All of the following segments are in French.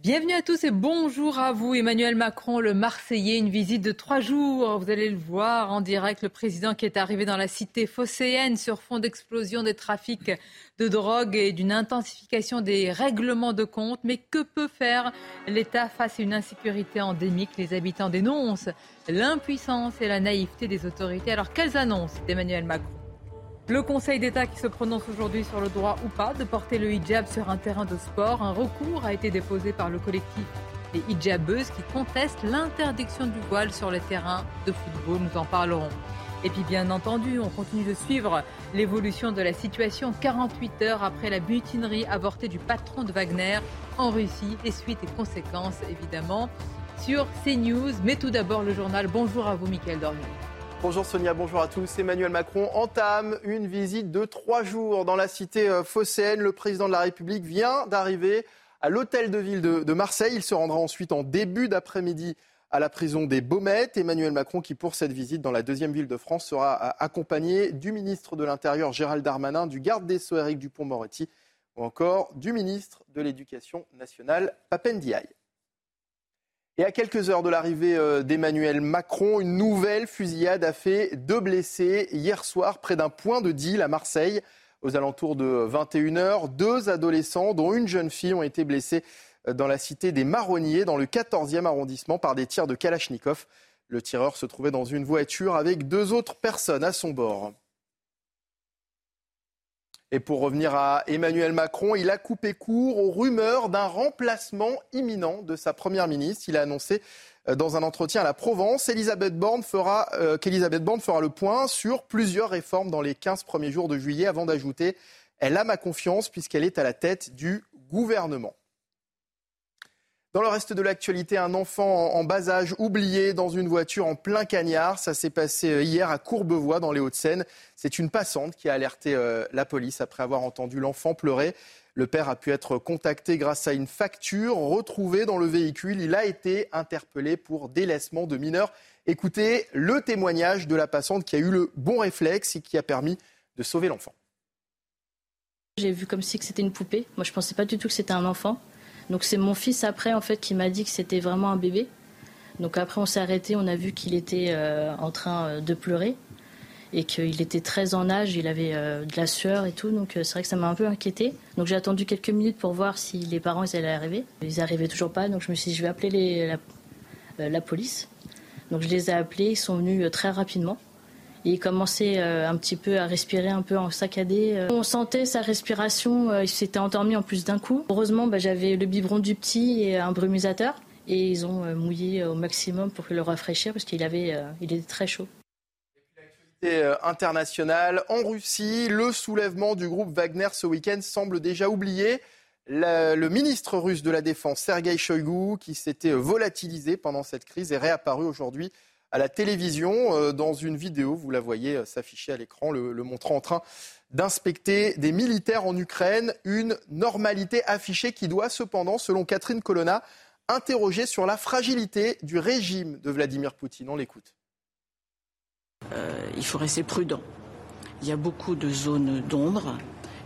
Bienvenue à tous et bonjour à vous. Emmanuel Macron, le Marseillais, une visite de trois jours. Vous allez le voir en direct, le président qui est arrivé dans la cité phocéenne sur fond d'explosion des trafics de drogue et d'une intensification des règlements de compte. Mais que peut faire l'État face à une insécurité endémique? Les habitants dénoncent l'impuissance et la naïveté des autorités. Alors quelles annonces d'Emmanuel Macron? Le Conseil d'État qui se prononce aujourd'hui sur le droit ou pas de porter le hijab sur un terrain de sport. Un recours a été déposé par le collectif des hijabeuses qui contestent l'interdiction du voile sur les terrains de football. Nous en parlerons. Et puis bien entendu, on continue de suivre l'évolution de la situation 48 heures après la mutinerie avortée du patron de Wagner en Russie. Les suites et conséquences évidemment sur CNews. Mais tout d'abord le journal. Bonjour à vous Mickaël Dorian. Bonjour Sonia, bonjour à tous. Emmanuel Macron entame une visite de trois jours dans la cité euh, phocéenne. Le président de la République vient d'arriver à l'hôtel de ville de, Marseille. Il se rendra ensuite en début d'après-midi à la prison des Baumettes. Emmanuel Macron, qui pour cette visite dans la deuxième ville de France, sera euh, accompagné du ministre de l'Intérieur Gérald Darmanin, du garde des Sceaux Éric Dupont-Moretti ou encore du ministre de l'Éducation nationale Papendiaï. Et à quelques heures de l'arrivée euh, d'Emmanuel Macron, une nouvelle fusillade a fait deux blessés hier soir près d'un point de deal à Marseille. Aux alentours de 21h, deux adolescents, dont une jeune fille, ont été blessés euh, dans la cité des Marronniers, dans le 14e arrondissement, par des tirs de Kalachnikov. Le tireur se trouvait dans une voiture avec deux autres personnes à son bord. Et pour revenir à Emmanuel Macron, il a coupé court aux rumeurs d'un remplacement imminent de sa première ministre. Il a annoncé euh, dans un entretien à la Provence Elisabeth Borne fera, euh, qu'Elisabeth Borne fera le point sur plusieurs réformes dans les 15 premiers jours de juillet avant d'ajouter Elle a ma confiance puisqu'elle est à la tête du gouvernement. Dans le reste de l'actualité, un enfant en bas âge oublié dans une voiture en plein cagnard. Ça s'est passé euh, hier à Courbevoie, dans les Hauts-de-Seine. C'est une passante qui a alerté euh, la police après avoir entendu l'enfant pleurer. Le père a pu être contacté grâce à une facture retrouvée dans le véhicule. Il a été interpellé pour délaissement de mineurs. Écoutez le témoignage de la passante qui a eu le bon réflexe et qui a permis de sauver l'enfant. J'ai vu comme si c'était une poupée. Moi, je ne pensais pas du tout que c'était un enfant. Donc c'est mon fils après en fait qui m'a dit que c'était vraiment un bébé. Donc après on s'est arrêté, on a vu qu'il était euh, en train euh, de pleurer et qu'il était très en âge, il avait euh, de la sueur et tout, donc c'est vrai que ça m'a un peu inquiété. Donc j'ai attendu quelques minutes pour voir si les parents ils allaient arriver. Ils n'arrivaient toujours pas, donc je me suis dit je vais appeler la, la, police. Donc je les ai appelés, ils sont venus très rapidement il commençait euh, un petit peu à respirer un peu en saccadé. Euh. On sentait sa respiration, euh, il s'était endormi en plus d'un coup. Heureusement, bah, j'avais le biberon du petit et un brumisateur. Et ils ont mouillé au maximum pour le rafraîchir parce qu'il avait, il était très chaud. internationale en Russie, le soulèvement du groupe Wagner ce week-end semble déjà oublié. Le, ministre russe de la Défense, Sergei Shoigu, qui s'était volatilisé pendant cette crise, est réapparu aujourd'hui à la télévision. Euh, dans une vidéo, vous la voyez euh, s'afficher à l'écran, le, montrant en train d'inspecter des militaires en Ukraine. Une normalité affichée qui doit cependant, selon Catherine Colonna, interroger sur la fragilité du régime de Vladimir Poutine. On l'écoute. Euh, il faut rester prudent. Il y a beaucoup de zones d'ombre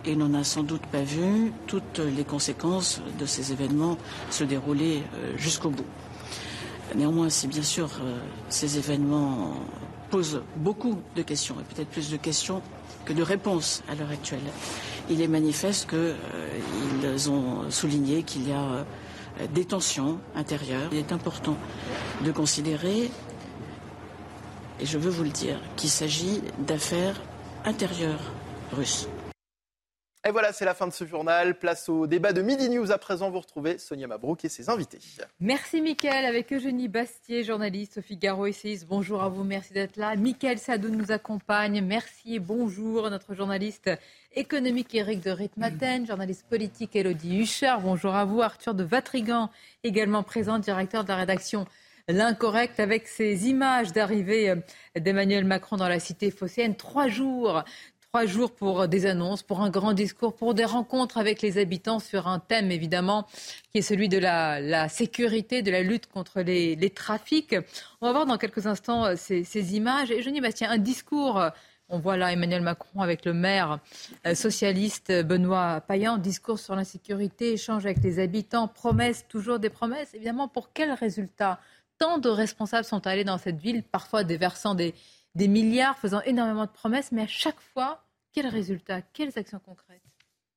et l'on n'a sans doute pas vu toutes les conséquences de ces événements se dérouler jusqu'au bout. Néanmoins, si bien sûr euh, ces événements posent beaucoup de questions, et peut-être plus de questions que de réponses à l'heure actuelle, il est manifeste qu'ils euh, ont souligné qu'il y a euh, des tensions intérieures. Il est important de considérer, et je veux vous le dire, qu'il s'agit d'affaires intérieures russes. Et voilà, c'est la fin de ce journal. Place au débat de Midi News. À présent, vous retrouvez Sonia Mabrouk et ses invités. Merci Mickaël, avec Eugénie Bastier, journaliste au Figaro essayiste. Bonjour à vous, merci d'être là. Mickaël Sadoun nous accompagne. Merci et bonjour notre journaliste économique Éric de Ritmaten, journaliste politique Elodie Huchard. Bonjour à vous, Arthur de Vatrigan, également présent, directeur de la rédaction L'incorrect avec ces images d'arrivée d'Emmanuel Macron dans la cité phocéenne. Trois jours Trois jours pour des annonces, pour un grand discours, pour des rencontres avec les habitants sur un thème évidemment qui est celui de la, sécurité, de la lutte contre les, trafics. On va voir dans quelques instants euh, ces, images. Et je dis, Bastien, un discours. Euh, on voit là Emmanuel Macron avec le maire euh, socialiste Benoît Payan, discours sur l'insécurité, échange avec les habitants, promesses, toujours des promesses. Évidemment, pour quels résultats Tant de responsables sont allés dans cette ville, parfois déversant des, des milliards, faisant énormément de promesses, mais à chaque fois, quels résultats, quelles actions concrètes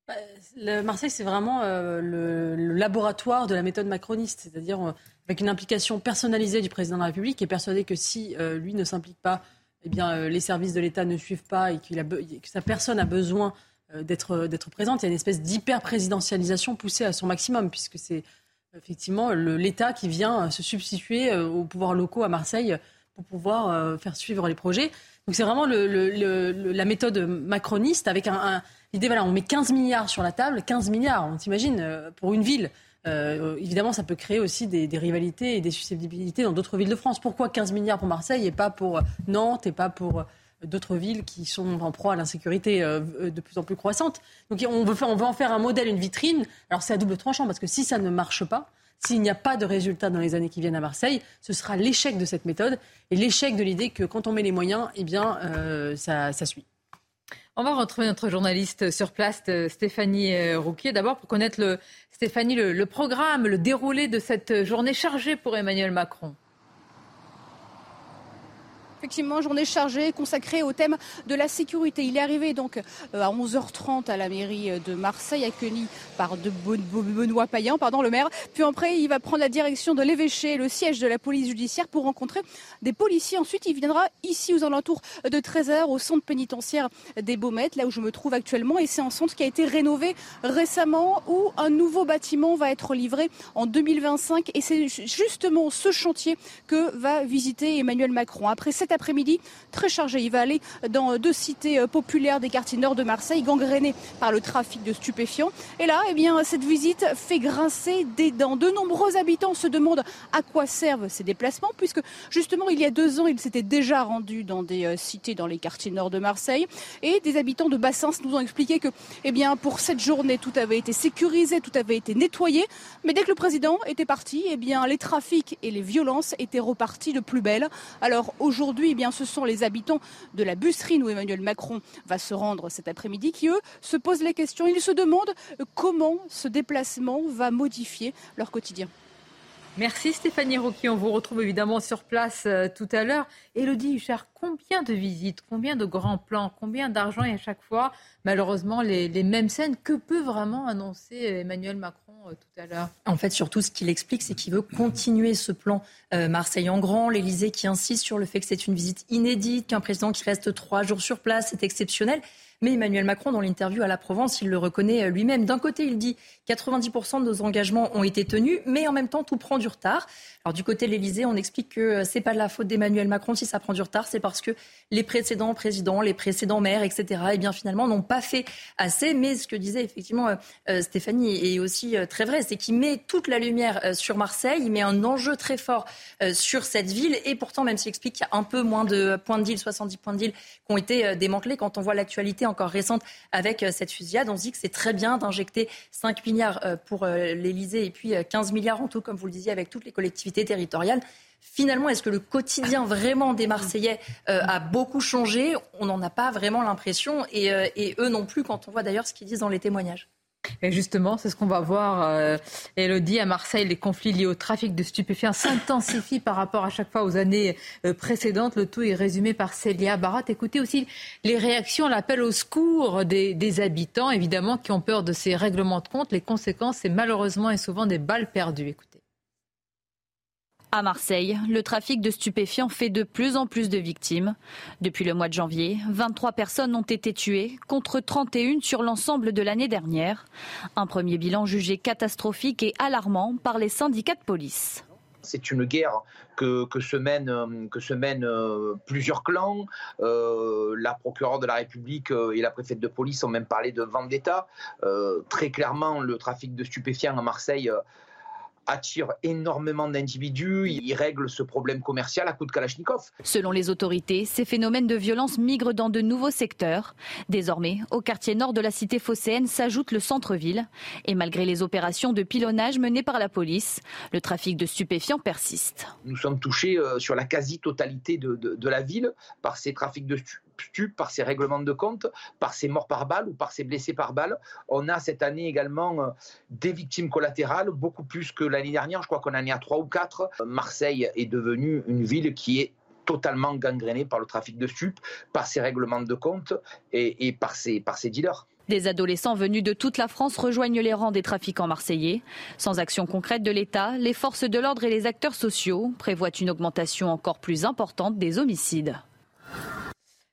bah, le Marseille, c'est vraiment euh, le, laboratoire de la méthode macroniste, c'est-à-dire euh, avec une implication personnalisée du président de la République, qui est persuadé que si euh, lui ne s'implique pas, eh bien, les services de l'État ne suivent pas et que sa personne a besoin d'être présente. Il y a une espèce d'hyper-présidentialisation poussée à son maximum, puisque c'est effectivement l'État qui vient se substituer aux pouvoirs locaux à Marseille pour pouvoir euh, faire suivre les projets. Donc c'est vraiment la méthode macroniste avec l'idée, voilà, on met 15 milliards sur la table, 15 milliards, on s'imagine, euh, pour une ville. Euh, évidemment, ça peut créer aussi des, rivalités et des susceptibilités dans d'autres villes de France. Pourquoi 15 milliards pour Marseille et pas pour Nantes et pas pour d'autres villes qui sont en proie à l'insécurité de plus en plus croissante? Donc on veut, on veut en faire un modèle, une vitrine. Alors c'est à double tranchant parce que si ça ne marche pas, s'il n'y a pas de résultat dans les années qui viennent à Marseille, ce sera l'échec de cette méthode et l'échec de l'idée que quand on met les moyens, eh euh, ça, suit. On va retrouver notre journaliste sur place, Stéphanie euh, Rouquier. D'abord, pour connaître le, Stéphanie, le programme, le déroulé de cette journée chargée pour Emmanuel Macron effectivement journée chargée consacrée au thème de la sécurité. Il est arrivé donc euh, à 11h30 à la mairie de Marseille, accueilli par de Benoît Payan, pardon, le maire. Puis après, il va prendre la direction de l'évêché, le siège de la police judiciaire, pour rencontrer des policiers. Ensuite, il viendra ici aux alentours de 13h au centre pénitentiaire des Baumettes, là où je me trouve actuellement. Et c'est un centre qui a été rénové récemment, où un nouveau bâtiment va être livré en 2025. Et c'est justement ce chantier que va visiter Emmanuel Macron. Après après-midi très chargé. Il va aller dans deux cités euh, populaires des quartiers nord de Marseille, gangrénées par le trafic de stupéfiants. Et là, eh bien, cette visite fait grincer des dents. De nombreux habitants se demandent à quoi servent ces déplacements, puisque justement, il y a deux ans, ils s'étaient déjà rendus dans des euh, cités dans les quartiers nord de Marseille. Et des habitants de Bassins nous ont expliqué que, eh bien, pour cette journée, tout avait été sécurisé, tout avait été nettoyé. Mais dès que le président était parti, eh bien, les trafics et les violences étaient repartis de plus belle. Alors aujourd'hui, eh bien, ce sont les habitants de la Busserine où Emmanuel Macron va se rendre cet après-midi qui, eux, se posent les questions. Ils se demandent comment ce déplacement va modifier leur quotidien. Merci Stéphanie Rocky. On vous retrouve évidemment sur place euh, tout à l'heure. Elodie Huchard, combien de visites, combien de grands plans, combien d'argent et à chaque fois, malheureusement, les, mêmes scènes Que peut vraiment annoncer Emmanuel Macron? euh, tout à l'heure En fait, surtout, ce qu'il explique, c'est qu'il veut continuer ce plan euh, Marseille en grand. L'Élysée qui insiste sur le fait que c'est une visite inédite, qu'un président qui reste trois jours sur place, c'est exceptionnel. Mais Emmanuel Macron, dans l'interview à la Provence, il le reconnaît lui-même. D'un côté, il dit 90% de nos engagements ont été tenus, mais en même temps, tout prend du retard. Alors du côté de l'Élysée, on explique que euh, c'est pas de la faute d'Emmanuel Macron si ça prend du retard, c'est parce que les précédents présidents, les précédents maires, etc., eh bien finalement n'ont pas fait assez. Mais ce que disait effectivement euh, euh, Stéphanie est aussi très vrai, c'est qu'il met toute la lumière sur Marseille, il met un enjeu très fort sur cette ville, et pourtant même s'il explique qu'il y a un peu moins de points de deal, 70 points de deal qui ont été démantelés, quand on voit l'actualité encore récente avec cette fusillade, on se dit que c'est très bien d'injecter 5 milliards pour l'Élysée et puis 15 milliards en tout, comme vous le disiez, avec toutes les collectivités territoriale. Finalement, est-ce que le quotidien vraiment des Marseillais euh, a beaucoup changé? On n'en a pas vraiment l'impression, euh, et, eux non plus, quand on voit d'ailleurs ce qu'ils disent dans les témoignages. Et justement, c'est ce qu'on va voir, euh, Elodie, à Marseille, les conflits liés au trafic de stupéfiants s'intensifient par rapport à chaque fois aux années précédentes. Le tout est résumé par Célia Barat. Écoutez aussi les réactions, l'appel au secours des, des, habitants, évidemment, qui ont peur de ces règlements de compte. Les conséquences, c'est malheureusement et souvent des balles perdues. Écoutez. À Marseille, le trafic de stupéfiants fait de plus en plus de victimes. Depuis le mois de janvier, 23 personnes ont été tuées, contre 31 sur l'ensemble de l'année dernière. Un premier bilan jugé catastrophique et alarmant par les syndicats de police. C'est une guerre que, se mènent, se euh, plusieurs clans. Euh, la procureure de la République euh, et la préfète de police ont même parlé de vendetta. très clairement, le trafic de stupéfiants à Marseille attire énormément d'individus, il règle ce problème commercial à coup de Kalachnikov. Selon les autorités, ces phénomènes de violence migrent dans de nouveaux secteurs. Désormais, au quartier nord de la cité phocéenne s'ajoute le centre-ville. Et malgré les opérations de pilonnage menées par la police, le trafic de stupéfiants persiste. Nous sommes touchés euh, sur la quasi-totalité de, de, la ville par ces trafics de stupéfiants par ces règlements de compte, par ces morts par balle ou par ces blessés par balle. On a cette année également euh, des victimes collatérales, beaucoup plus que l'année dernière. Je crois qu'on en est à trois ou quatre. Marseille est devenue une ville qui est totalement gangrénée par le trafic de stupes, par ces règlements de compte et, par, par ces dealers. Des adolescents venus de toute la France rejoignent les rangs des trafiquants marseillais. Sans action concrète de l'État, les forces de l'ordre et les acteurs sociaux prévoient une augmentation encore plus importante des homicides.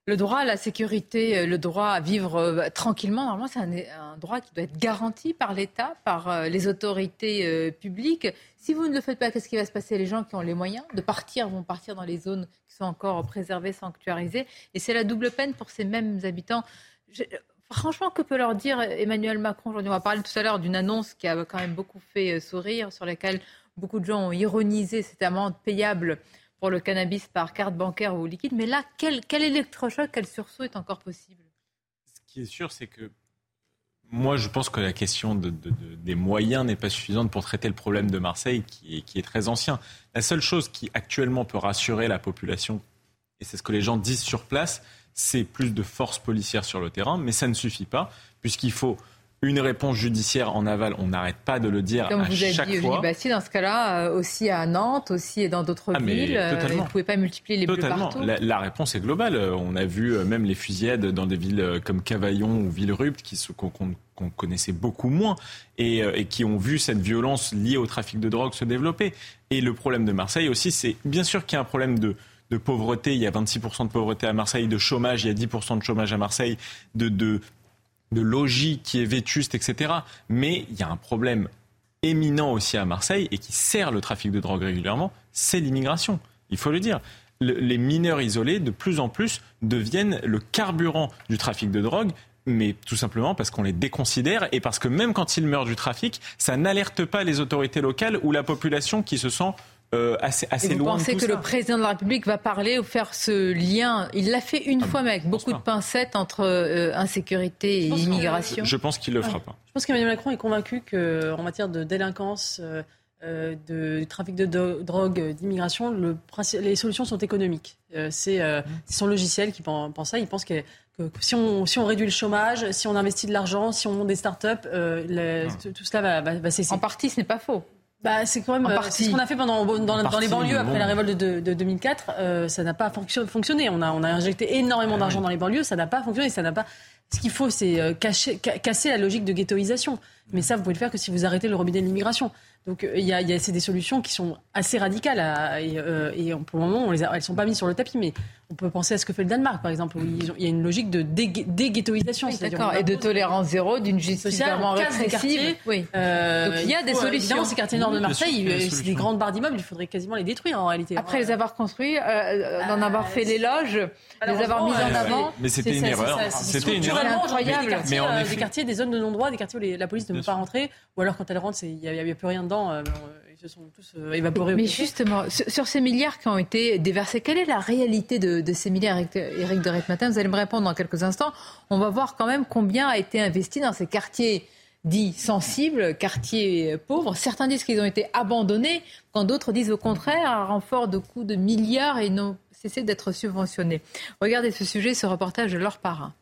Le droit à la sécurité, euh, le droit à vivre euh, tranquillement, normalement, c'est un, droit qui doit être garanti par l'État, par euh, les autorités publiques. Si vous ne le faites pas, qu'est-ce qui va se passer? Les gens qui ont les moyens de partir vont partir dans les zones qui sont encore préservées, sanctuarisées. Et c'est la double peine pour ces mêmes habitants. franchement, que peut leur dire Emmanuel Macron? Aujourd'hui On va parler tout à l'heure d'une annonce qui a quand même beaucoup fait sourire, sur laquelle beaucoup de gens ont ironisé cette amende payable pour le cannabis par carte bancaire ou liquide. Mais là, quel, électrochoc, quel sursaut est encore possible? Ce qui est sûr, c'est que moi, je pense que la question de, des moyens n'est pas suffisante pour traiter le problème de Marseille, qui est très ancien. La seule chose qui actuellement peut rassurer la population, et c'est ce que les gens disent sur place, c'est plus de forces policières sur le terrain, mais ça ne suffit pas, puisqu'il faut une réponse judiciaire en aval, on n'arrête pas de le dire Comme à vous chaque avez dit, fois. Bastille, dans ce cas-là, euh, aussi à Nantes, aussi et dans d'autres ah, villes, euh, vous ne pouvez pas multiplier les totalement. partout. La, la, réponse est globale. On a vu euh, même les fusillades dans des villes comme Cavaillon ou Villerupt, qui qu'on connaissait beaucoup moins et, et, qui ont vu cette violence liée au trafic de drogue se développer. Et le problème de Marseille aussi, c'est bien sûr qu'il y a un problème de, de pauvreté. Il y a 26% de pauvreté à Marseille, de chômage, il y a 10% de chômage à Marseille, de, de, de logis qui est vétuste, etc. Mais il y a un problème éminent aussi à Marseille et qui sert le trafic de drogue régulièrement, c'est l'immigration. Il faut le dire. les mineurs isolés, de plus en plus, deviennent le carburant du trafic de drogue mais tout simplement parce qu'on les déconsidère et parce que même quand ils meurent du trafic, ça n'alerte pas les autorités locales ou la population qui se sent euh, assez, assez vous pensez que le président de la République va parler ou faire ce lien Il l'a fait une ah, fois, mais avec beaucoup de pincettes entre euh, insécurité et immigration. Je pense qu'il ne le fera pas. Je pense qu'Emmanuel Macron est convaincu qu'en matière de délinquance, euh, de trafic de drogue, d'immigration, les solutions sont économiques. c'est son logiciel qui pense ça. Il pense que, si, on, si, on, réduit le chômage, si on investit de l'argent, si on monte des start-up, tout cela va, va cesser. En partie, ce n'est pas faux. Bah, c'est quand même euh, ce qu'on a fait pendant, dans, les banlieues après la révolte de, 2004. Euh, ça n'a pas fonctionné. On a, on a injecté énormément d'argent dans les banlieues. Ça n'a pas fonctionné. Ça n'a pas. Ce qu'il faut, c'est euh, casser la logique de ghettoisation. Mais ça, vous pouvez le faire que si vous arrêtez le robinet de l'immigration. Donc il y a, y a c'est des solutions qui sont assez radicales et, et, pour le moment, on les elles sont pas mises sur le tapis. Mais on peut penser à ce que fait le Danemark, par exemple, où il y a une logique de déghettoisation. Oui, d'accord, et de tolérance zéro, d'une justice vraiment répressive. Oui. Euh, Donc il y a des solutions. Dans ces quartiers nord de Marseille, c'est des grandes barres d'immeubles, il faudrait quasiment les détruire en réalité. Après les avoir construits, euh, d'en avoir fait l'éloge, les avoir mis en avant. Mais c'était une erreur. C'était une erreur incroyable. Mais euh, des quartiers, des zones de non-droit, des quartiers où la police ne peut pas rentrer, ou alors quand elle rentre, il n'y a plus rien dedans se sont tous euh, évaporés. Mais justement, sur, ces milliards qui ont été déversés, quelle est la réalité de, ces milliards, Éric de Matin Vous allez me répondre dans quelques instants. On va voir quand même combien a été investi dans ces quartiers dits sensibles, quartiers pauvres. Certains disent qu'ils ont été abandonnés, quand d'autres disent au contraire, un renfort de coûts de milliards et n'ont cessé d'être subventionnés. Regardez ce sujet, ce reportage de leur parrain.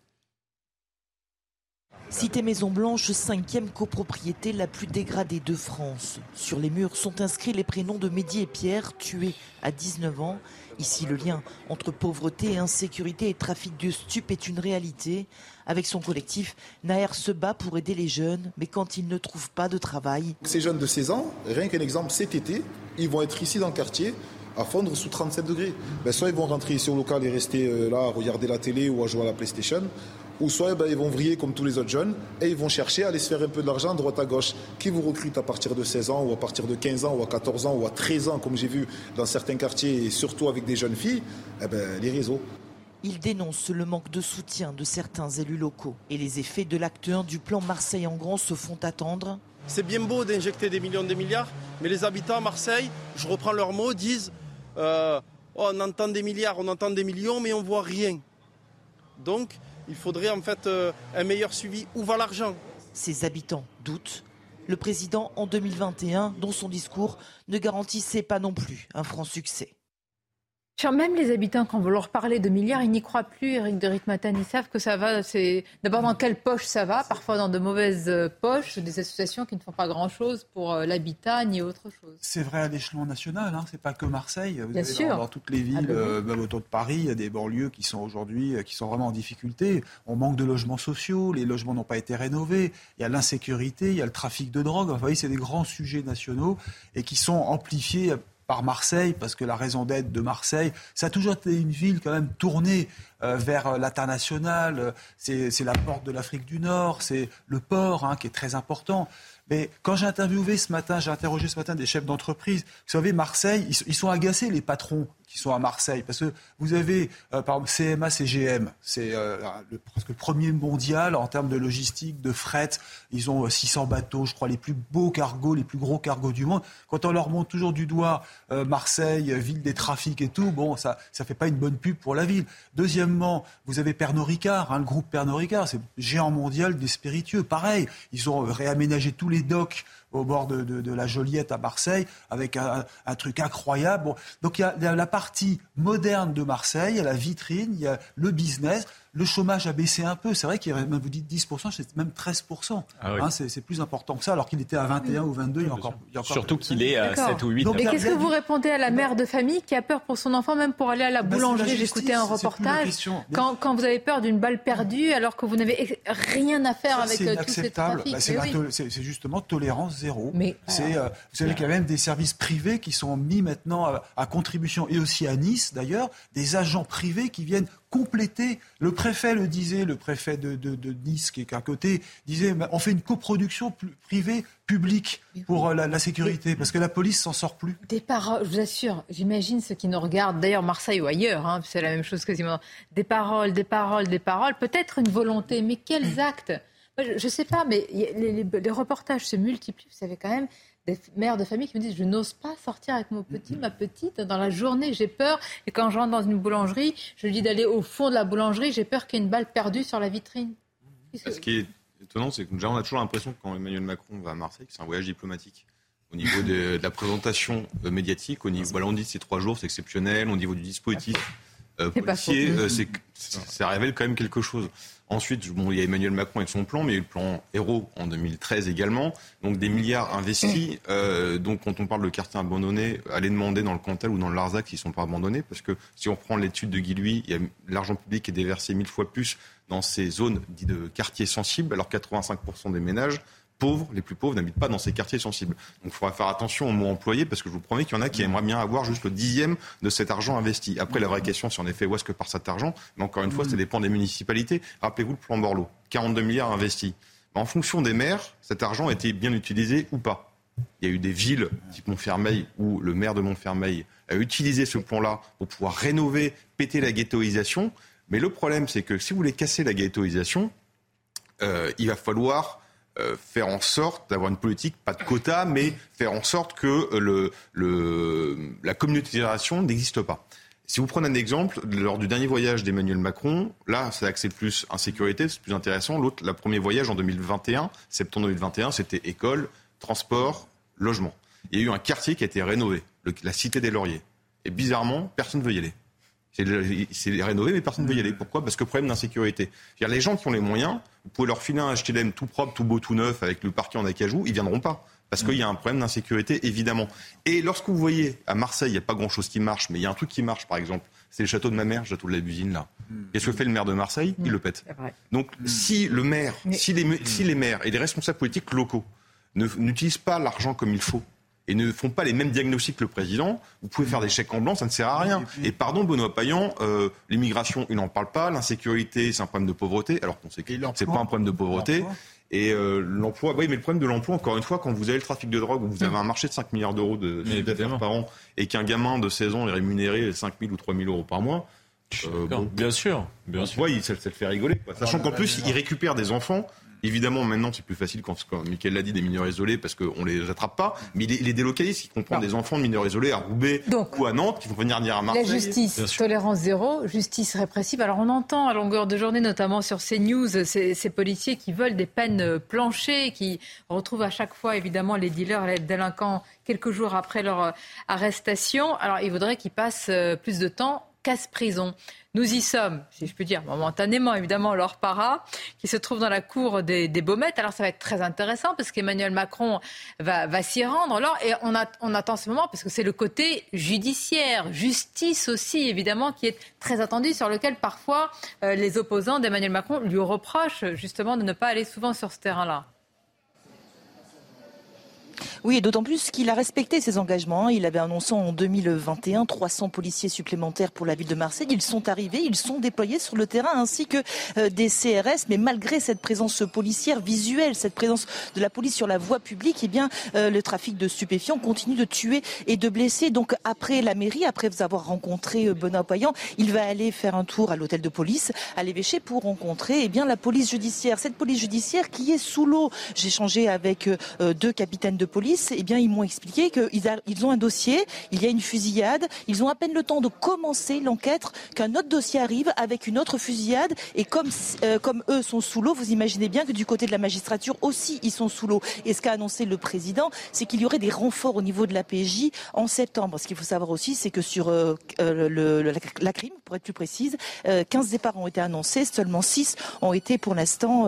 Cité Maison Blanche, cinquième copropriété la plus dégradée de France. Sur les murs sont inscrits les prénoms de Mehdi et Pierre, tués à 19 ans. Ici, le lien entre pauvreté, insécurité et trafic de stupes est une réalité. Avec son collectif, Naër se bat pour aider les jeunes, mais quand ils ne trouvent pas de travail. Ces jeunes de 16 ans, rien qu'un exemple, cet été, ils vont être ici dans le quartier à fondre sous 37 degrés. Ben, soit ils vont rentrer ici au local et rester euh, là à regarder la télé ou à jouer à la PlayStation, ou soit ben, ils vont vriller comme tous les autres jeunes et ils vont chercher à aller se faire un peu de l'argent à droite à gauche. Qui vous recrute à partir de 16 ans ou à partir de 15 ans ou à 14 ans ou à 13 ans, comme j'ai vu dans certains quartiers et surtout avec des jeunes filles eh ben, Les réseaux. Il dénonce le manque de soutien de certains élus locaux et les effets de l'acte 1 du plan Marseille en grand se font attendre. C'est bien beau d'injecter des millions, des milliards, mais les habitants à Marseille, je reprends leurs mots, disent euh, oh, on entend des milliards, on entend des millions, mais on voit rien. Donc, il faudrait en fait euh, un meilleur suivi. Où va l'argent? Ces habitants doutent. Le président, en 2021, dans son discours, ne garantissait pas non plus un franc succès. Même les habitants, quand vous leur parlez de milliards, ils n'y croient plus, Eric de Ritmatan. Ils savent que ça va. C'est d'abord dans quelle poche ça va, parfois dans de mauvaises euh, poches, des associations qui ne font pas grand-chose pour euh, l'habitat ni autre chose. C'est vrai à l'échelon national, hein. c'est pas que Marseille. Vous Bien sûr. Dans, toutes les villes, ah, ben euh, même autour de Paris, il y a des banlieues qui sont aujourd'hui, qui sont vraiment en difficulté. On manque de logements sociaux, les logements n'ont pas été rénovés. Il y a l'insécurité, il y a le trafic de drogue. Enfin, vous voyez, c'est des grands sujets nationaux et qui sont amplifiés par Marseille, parce que la raison d'être de Marseille, ça a toujours été une ville quand même tournée euh, vers l'international. C'est la porte de l'Afrique du Nord, c'est le port hein, qui est très important. Mais quand j'ai interviewé ce matin, j'ai interrogé ce matin des chefs d'entreprise, vous savez, Marseille, ils, sont agacés, les patrons qui sont à Marseille. Parce que vous avez, euh, par exemple, CMA, CGM, c'est euh, le, presque le premier mondial en termes de logistique, de fret. Ils ont 600 euh, bateaux, je crois, les plus beaux cargos, les plus gros cargos du monde. Quand on leur montre toujours du doigt Marseille, ville des trafics et tout, bon, ça ne fait pas une bonne pub pour la ville. Deuxièmement, vous avez Pernod Ricard, hein, le groupe Pernod Ricard, c'est géant mondial des spiritueux. Pareil, ils ont réaménagé tous les docks au bord de, la Joliette à Marseille, avec un, truc incroyable. donc il y, a, la partie moderne de Marseille, il y a la vitrine, il y a le business. Le chômage a baissé un peu. C'est vrai qu'il y avait, même, vous dites 10%, c'est même 13%. Ah hein, c'est plus important que ça, alors qu'il était à 21 ou 22 il y a encore. Surtout qu'il est à 7 ou 8. Et qu'est-ce que vous répondez à la mère de famille qui a peur pour son enfant, même pour aller à la bah, boulangerie J'écoutais un reportage. Quand, quand, vous avez peur d'une balle perdue, alors que vous n'avez rien à faire avec euh, tout ces bah, C'est justement tolérance zéro. Mais, c'est, euh, vous savez qu'il y a même des services privés qui sont mis maintenant à, à contribution, et aussi à Nice d'ailleurs, des agents privés qui viennent compléter. Le préfet le disait, le préfet de, Nice, qui est à côté, disait on fait une coproduction privée publique pour euh, la, sécurité, parce que la police s'en sort plus. Des paroles, je vous assure, j'imagine ceux qui nous regardent, d'ailleurs Marseille ou ailleurs, hein, c'est la même chose quasiment. Des paroles, des paroles, des paroles, peut-être une volonté, mais quels actes? Je ne sais pas, mais les, les reportages se multiplient, vous savez quand même des mères de famille qui me disent je n'ose pas sortir avec mon petit, ma petite dans la journée, j'ai peur. Et quand je rentre dans une boulangerie, je lui dis d'aller au fond de la boulangerie, j'ai peur qu'il y ait une balle perdue sur la vitrine. Ce qui est étonnant, c'est que déjà on a toujours l'impression que quand Emmanuel Macron va à Marseille, c'est un voyage diplomatique. Au niveau de, la présentation euh, médiatique, au niveau, voilà, on dit c'est trois jours, c'est exceptionnel. Au niveau du dispositif euh, policier, euh, ça révèle quand même quelque chose. Ensuite, il y a Emmanuel Macron avec son plan, mais il y a eu le plan Héros en 2013 également. Donc des milliards investis. Euh, donc quand on parle de quartiers abandonnés, allez demander dans le Cantal ou dans le Larzac s'ils ne sont pas abandonnés. Parce que si on prend l'étude de Guy l'argent public est déversé mille fois plus dans ces zones dites de quartiers sensibles, alors 85% des ménages pauvres, les plus pauvres, n'habitent pas dans ces quartiers sensibles. Donc il faudra faire attention aux mots employés parce que je vous promets qu'il y en a qui aimeraient bien avoir juste le dixième de cet argent investi. Après, la vraie question, c'est en effet où est-ce que part cet argent. Mais encore une fois, ça dépend des municipalités. Rappelez-vous le plan Borloo, 42 milliards investis. En fonction des maires, cet argent a été bien utilisé ou pas. Il y a eu des villes, type Montfermeil, où le maire de Montfermeil a utilisé ce plan-là pour pouvoir rénover, péter la ghettoisation. Mais le problème, c'est que si vous voulez casser la ghettoisation, euh, il va falloir euh, faire en sorte d'avoir une politique, pas de quota, mais faire en sorte que le, le, la communautarisation n'existe pas. Si vous prenez un exemple, lors du dernier voyage d'Emmanuel Macron, là, c'est axé plus insécurité, c'est plus intéressant. L'autre, le premier voyage en 2021, septembre 2021, c'était école, transport, logement. Il y a eu un quartier qui a été rénové, la Cité des Lauriers. Et bizarrement, personne ne veut y aller. C'est rénové, mais personne ne veut y aller. Pourquoi? Parce que problème d'insécurité. Les gens qui ont les moyens, vous pouvez leur filer un HTLM tout propre, tout beau, tout neuf, avec le parquet en acajou, ils viendront pas. Parce qu'il y a un problème d'insécurité, évidemment. Et lorsque vous voyez, à Marseille, il n'y a pas grand-chose qui marche, mais il y a un truc qui marche, par exemple, c'est le château de ma mère, le château de la Buzine, là. Hmm. Qu'est-ce que fait le maire de Marseille? Il le pète. Donc, si le maire, si, les, si les maires et les responsables politiques locaux n'utilisent pas l'argent comme il faut, et ne font pas les mêmes diagnostics que le président, vous pouvez faire des chèques en blanc, ça ne sert à rien. Et, pardon, Benoît Payan, euh, l'immigration, il n'en parle pas, l'insécurité, c'est un problème de pauvreté, alors qu'on sait que c'est pas un problème de pauvreté. Et euh, l'emploi, oui, mais le problème de l'emploi, encore une fois, quand vous avez le trafic de drogue, où vous avez un marché de 5 milliards d'euros de d'affaires par an, et qu'un gamin de 16 ans est rémunéré 5 000 ou 3 000 euros par mois, euh, bon, bien sûr, bien sûr. Oui, ça, ça, le fait rigoler. Quoi. Sachant qu'en plus, il récupère des enfants Évidemment, maintenant, c'est plus facile quand, quand Michael l'a dit, des mineurs isolés, parce qu'on les attrape pas. Mais il les, délocalise. Il comprend des enfants de mineurs isolés à Roubaix ou à Nantes qui vont venir dire à Marseille. La justice, tolérance zéro, justice répressive. Alors on entend à longueur de journée, notamment sur CNews, ces, ces policiers qui veulent des peines planchées, qui retrouvent à chaque fois, évidemment, les dealers, les délinquants quelques jours après leur arrestation. Alors il faudrait qu'ils passent euh, plus de temps casse-prison. Nous y sommes, si je puis dire, momentanément, évidemment, leur para, qui se trouve dans la cour des, Baumettes. Alors, ça va être très intéressant parce qu'Emmanuel Macron va, va s'y rendre. Et on attend ce moment parce que c'est le côté judiciaire, justice aussi, évidemment, qui est très attendu, sur lequel parfois euh, les opposants d'Emmanuel Macron lui reprochent justement de ne pas aller souvent sur ce terrain-là. Oui, et d'autant plus qu'il a respecté ses engagements. Il avait annoncé en 2021 300 policiers supplémentaires pour la ville de Marseille. Ils sont arrivés, ils sont déployés sur le terrain ainsi que euh, des CRS. Mais malgré cette présence policière visuelle, cette présence de la police sur la voie publique, eh bien, euh, le trafic de stupéfiants continue de tuer et de blesser. Donc après la mairie, après avoir rencontré euh, Benoît Payan, il va aller faire un tour à l'hôtel de police à l'évêché pour rencontrer eh bien, la police judiciaire. Cette police judiciaire qui est sous l'eau. J'ai changé avec deux capitaines de police, eh bien, ils m'ont expliqué qu'ils ils ont un dossier, il y a une fusillade, ils ont à peine le temps de commencer l'enquête qu'un autre dossier arrive avec une autre fusillade. Et comme, euh, comme eux sont sous l'eau, vous imaginez bien que du côté de la magistrature aussi, ils sont sous l'eau. Et ce qu'a annoncé le président, c'est qu'il y aurait des renforts au niveau de la PJ en septembre. Ce qu'il faut savoir aussi, c'est que sur euh, euh, la, crime, pour être plus précise, 15 départs ont été annoncés, seulement 6 ont été pour l'instant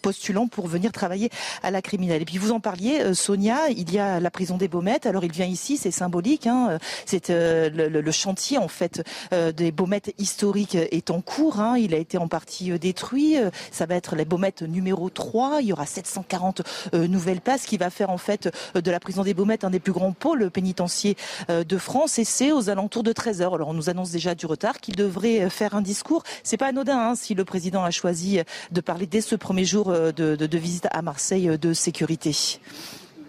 postulants pour venir travailler à la criminelle. Et puis vous en parliez, Sonia, il y a la prison des Baumettes. Alors il vient ici, c'est symbolique. Hein. C'est euh, le, chantier en fait euh, des Baumettes historiques est en cours. Hein. Il a été en partie euh, détruit. Ça va être les Baumettes numéro 3. Il y aura 740 nouvelles places qui va faire en fait de la prison des Baumettes un des plus grands pôles pénitentiaires de France. Et c'est aux alentours de 13 heures. Alors on nous annonce déjà du retard qu'il devrait faire un discours. C'est pas anodin hein, si le président a choisi de parler dès ce premier jour de, de visite à Marseille de sécurité.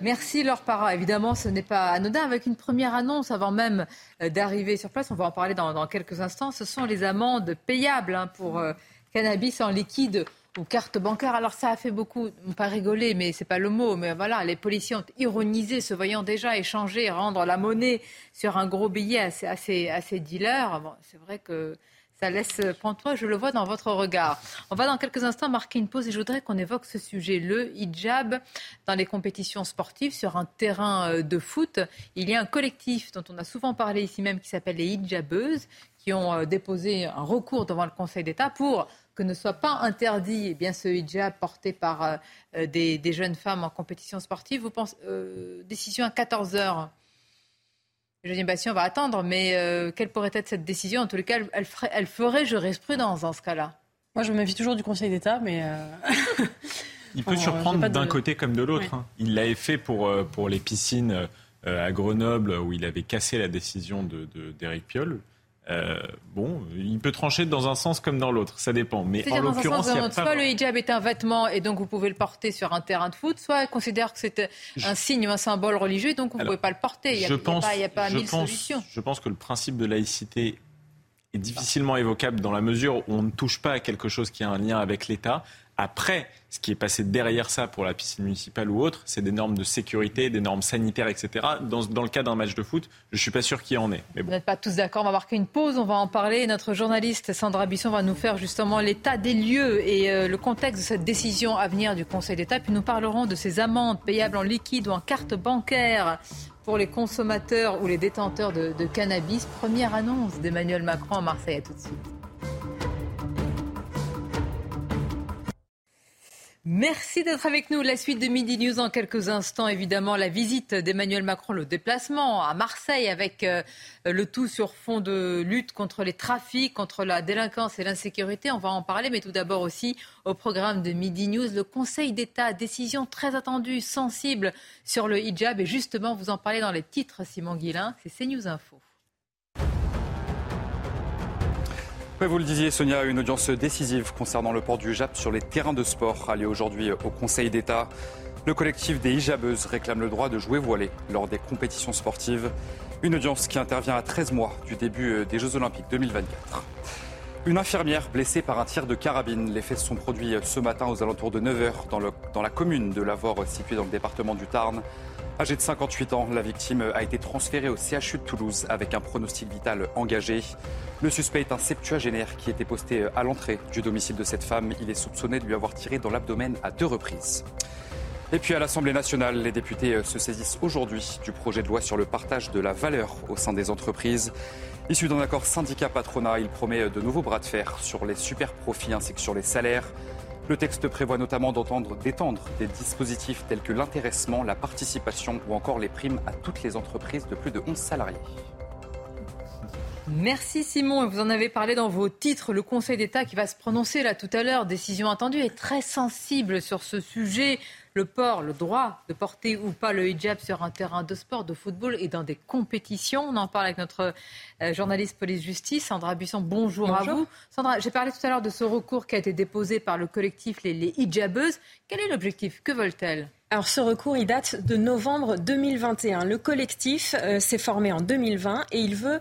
Merci Laure Para. Évidemment, ce n'est pas anodin. Avec une première annonce avant même euh, d'arriver sur place, on va en parler dans, quelques instants, ce sont les amendes payables hein, pour euh, cannabis en liquide ou carte bancaire. Alors ça a fait beaucoup, pas rigoler, mais c'est pas le mot, mais voilà, les policiers ont ironisé, se voyant déjà échanger, rendre la monnaie sur un gros billet à ces, dealers. c'est vrai que ça laisse pantois, je le vois dans votre regard. On va dans quelques instants marquer une pause et je voudrais qu'on évoque ce sujet, le hijab dans les compétitions sportives sur un terrain euh, de foot. Il y a un collectif dont on a souvent parlé ici même qui s'appelle les hijabeuses qui ont euh, déposé un recours devant le Conseil d'État pour que ne soit pas interdit eh bien, ce hijab porté par euh, des, jeunes femmes en compétition sportive. Vous pensez, décision à 14 heures Eugénie Bastien, on va attendre, mais euh, quelle pourrait être cette décision? En tous les cas, elle, ferait, elle ferait jurisprudence dans ce cas-là. Moi, je me méfie toujours du Conseil d'État, mais. Euh, Il peut surprendre d'un côté comme de l'autre. Hein. Il l'avait fait pour, euh, pour les piscines à Grenoble, où il avait cassé la décision d'Éric de, Piolle. Euh, bon, il peut trancher dans un sens comme dans l'autre, ça dépend. Mais en l'occurrence, soit le hijab est un vêtement et donc vous pouvez le porter sur un terrain de foot, soit il considère que c'est un signe ou un symbole religieux et donc vous ne pouvez pas le porter. Il n'y a, a, pas, mille solutions. Je pense que le principe de laïcité est difficilement évocable dans la mesure où on ne touche pas à quelque chose qui a un lien avec l'État. Après, ce qui est passé derrière ça pour la piscine municipale ou autre, c'est des normes de sécurité, des normes sanitaires, etc. Dans, dans le cas d'un match de foot, je ne suis pas sûr qu'il y en ait. Vous n'êtes pas tous d'accord, on va marquer une pause, on va en parler. Notre journaliste Sandra Bisson va nous faire justement l'état des lieux et euh, le contexte de cette décision à venir du Conseil d'État. Puis nous parlerons de ces amendes payables en liquide ou en carte bancaire pour les consommateurs ou les détenteurs de, de cannabis. Première annonce d'Emmanuel Macron à Marseille. À tout de suite. Merci d'être avec nous. La suite de Midi News en quelques instants. Évidemment, la visite d'Emmanuel Macron, le déplacement à Marseille avec euh, le tout sur fond de lutte contre les trafics, contre la délinquance et l'insécurité. On va en parler, mais tout d'abord aussi au programme de Midi News, le Conseil d'État, décision très attendue, sensible sur le hijab. Et justement, vous en parlez dans les titres, Simon Guillain. C'est CNews Info. Vous le disiez, Sonia, une audience décisive concernant le port du hijab sur les terrains de sport a lieu aujourd'hui au Conseil d'État. Le collectif des hijabeuses réclame le droit de jouer voilé lors des compétitions sportives. Une audience qui intervient à 13 mois du début euh, des Jeux Olympiques 2024. Une infirmière blessée par un tir de carabine. Les faits se sont produits ce matin aux alentours de 9h dans, dans la commune de Lavore, située dans le département du Tarn. Âgée de 58 ans, la victime a été transférée au CHU de Toulouse avec un pronostic vital engagé. Le suspect est un septuagénaire qui était posté à l'entrée du domicile de cette femme. Il est soupçonné de lui avoir tiré dans l'abdomen à deux reprises. Et puis à l'Assemblée nationale, les députés se saisissent aujourd'hui du projet de loi sur le partage de la valeur au sein des entreprises. Issu d'un accord syndicat-patronat, il promet de nouveaux bras de fer sur les super profits ainsi que sur les salaires. Le texte prévoit notamment d'entendre d'étendre des dispositifs tels que l'intéressement, la participation ou encore les primes à toutes les entreprises de plus de 11 salariés. Merci Simon. Vous en avez parlé dans vos titres. Le Conseil d'État qui va se prononcer là tout à l'heure, décision attendue, est très sensible sur ce sujet le port, le droit de porter ou pas le hijab sur un terrain de sport, de football et dans des compétitions. On en parle avec notre euh, journaliste police-justice, Sandra Buisson. Bonjour, à vous. Sandra, j'ai parlé tout à l'heure de ce recours qui a été déposé par le collectif Les, les Hijabeuses. Quel est l'objectif? Que veulent-elles? Alors ce recours, il date de novembre 2021. Le collectif euh, s'est formé en 2020 et il veut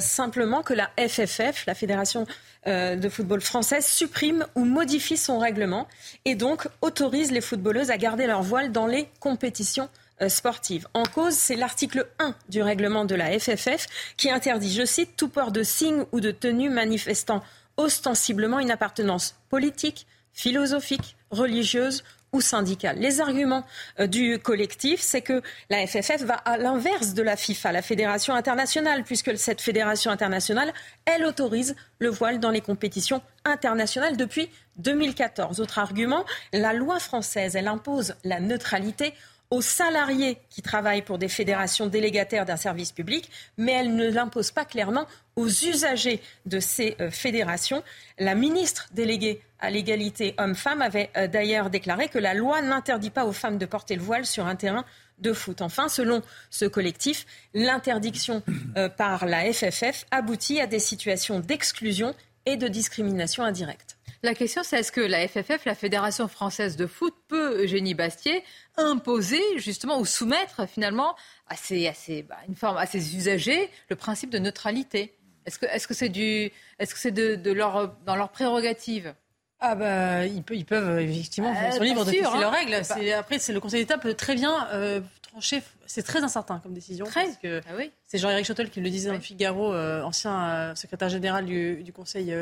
simplement que la FFF, la Fédération euh, de football française, supprime ou modifie son règlement et donc autorise les footballeuses à garder leur voile dans les compétitions sportives. En cause, c'est l'article 1 du règlement de la FFF qui interdit, je cite, tout port de signes ou de tenues manifestant ostensiblement une appartenance politique, philosophique, religieuse ou syndicale. Les arguments euh, du collectif, c'est que la FFF va à l'inverse de la FIFA, la fédération internationale, puisque cette fédération internationale, elle autorise le voile dans les compétitions internationales depuis 2014. Autre argument, la loi française, elle impose la neutralité aux salariés qui travaillent pour des fédérations délégataires d'un service public, mais elle ne l'impose pas clairement aux usagers de ces euh, fédérations. La ministre déléguée à l'égalité hommes-femmes avait euh, d'ailleurs déclaré que la loi n'interdit pas aux femmes de porter le voile sur un terrain de foot. Enfin, selon ce collectif, l'interdiction euh, par la FFF aboutit à des situations d'exclusion et de discrimination indirecte. La question, c'est est-ce que la FFF, la Fédération française de foot, peut, Eugénie Bastier, imposer justement ou soumettre finalement à ses, bah, une forme, à ses usagers le principe de neutralité? Est-ce que c'est -ce c'est du, est-ce que c'est de, leur, dans leurs prérogatives? Ah bah ils, peuvent, effectivement, ils sont euh, libres de fixer leurs règles. Après, c'est le Conseil d'État peut très bien euh, trancher. C'est très incertain comme décision. Très. Parce que ah oui. C'est Jean-Éric Chotel qui le disait dans le Figaro, euh, ancien secrétaire général du, du Conseil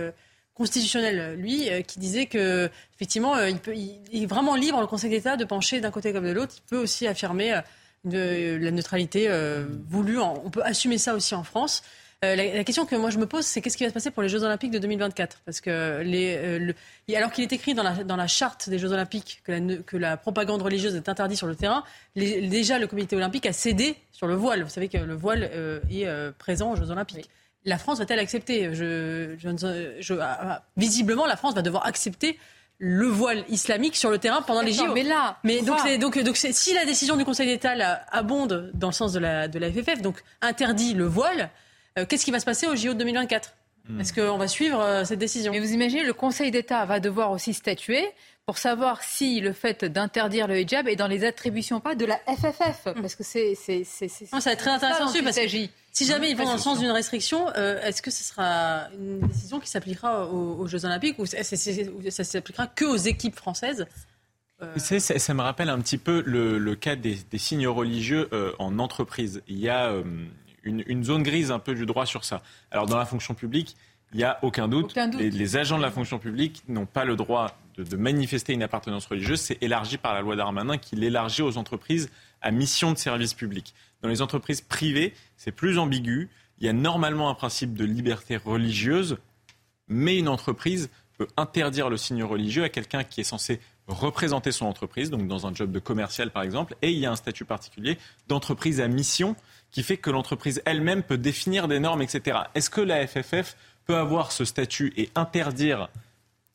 constitutionnel, lui, euh, qui disait que effectivement, euh, il, peut, est vraiment libre, le Conseil d'État, de pencher d'un côté comme de l'autre. Il peut aussi affirmer euh, la neutralité voulue. on peut assumer ça aussi en France. la, question que moi je me pose, c'est qu'est-ce qui va se passer pour les Jeux Olympiques de 2024 Parce que alors qu'il est écrit dans la, charte des Jeux Olympiques que la propagande religieuse est interdite sur le terrain, déjà le Comité olympique a cédé sur le voile. Vous savez que le voile est présent aux Jeux Olympiques la France va-t-elle accepter ah, ah, Visiblement, la France va devoir accepter le voile islamique sur le terrain pendant les JO. Mais là, mais donc, donc, donc si la décision du Conseil d'État abonde dans le sens de la, de la FFF, donc interdit le voile, euh, qu'est-ce qui va se passer aux JO de 2024 hmm. Est-ce qu'on va suivre euh, cette décision? Mais vous imaginez, le Conseil d'État va devoir aussi statuer pour savoir si le fait d'interdire le hijab est dans les attributions pas de la FFF, hmm. parce que c'est ça va être très intéressant parce que Si jamais ils vont dans le sens d'une restriction, euh, est-ce que ce sera une décision qui s'appliquera aux, Jeux Olympiques ou ça s'appliquera que aux équipes françaises euh, ça, ça, me rappelle un petit peu le, cas des, signes religieux euh, en entreprise. Il y a une, zone grise un peu du droit sur ça. Alors dans la fonction publique, il n'y a aucun doute. Les, agents de la fonction publique n'ont pas le droit de, de manifester une appartenance religieuse. C'est élargi par la loi Darmanin qui l'élargit aux entreprises à mission de service public. Dans les entreprises privées, c'est plus ambigu. Il y a normalement un principe de liberté religieuse, mais une entreprise peut interdire le signe religieux à quelqu'un qui est censé représenter son entreprise, donc dans un job de commercial par exemple, et il y a un statut particulier d'entreprise à mission qui fait que l'entreprise elle-même peut définir des normes, etc. Est-ce que la FFF peut avoir ce statut et interdire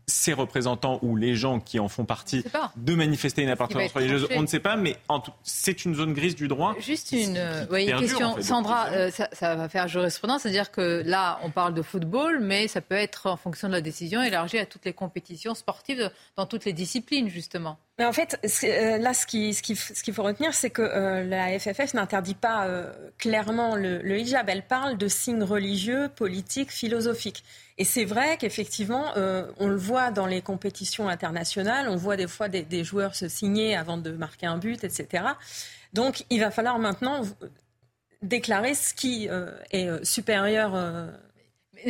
ses représentants ou les gens qui en font partie de manifester une appartenance religieuse, on ne sait pas, mais c'est une zone grise du droit. Juste une, question, Sandra, euh, ça, va faire jurisprudence, c'est-à-dire que là, on parle de football, mais ça peut être en fonction de la décision élargi à toutes les compétitions sportives dans toutes les disciplines, justement. Mais en fait, euh, là, ce qu'il ce qui, ce faut retenir, c'est que euh, la FFF n'interdit pas clairement le, le hijab. Elle parle de signes religieux, politiques, philosophiques. Et c'est vrai qu'effectivement, euh, on le voit dans les compétitions internationales, on voit des fois des, joueurs se signer avant de marquer un but, etc. Donc il va falloir maintenant déclarer ce qui euh, est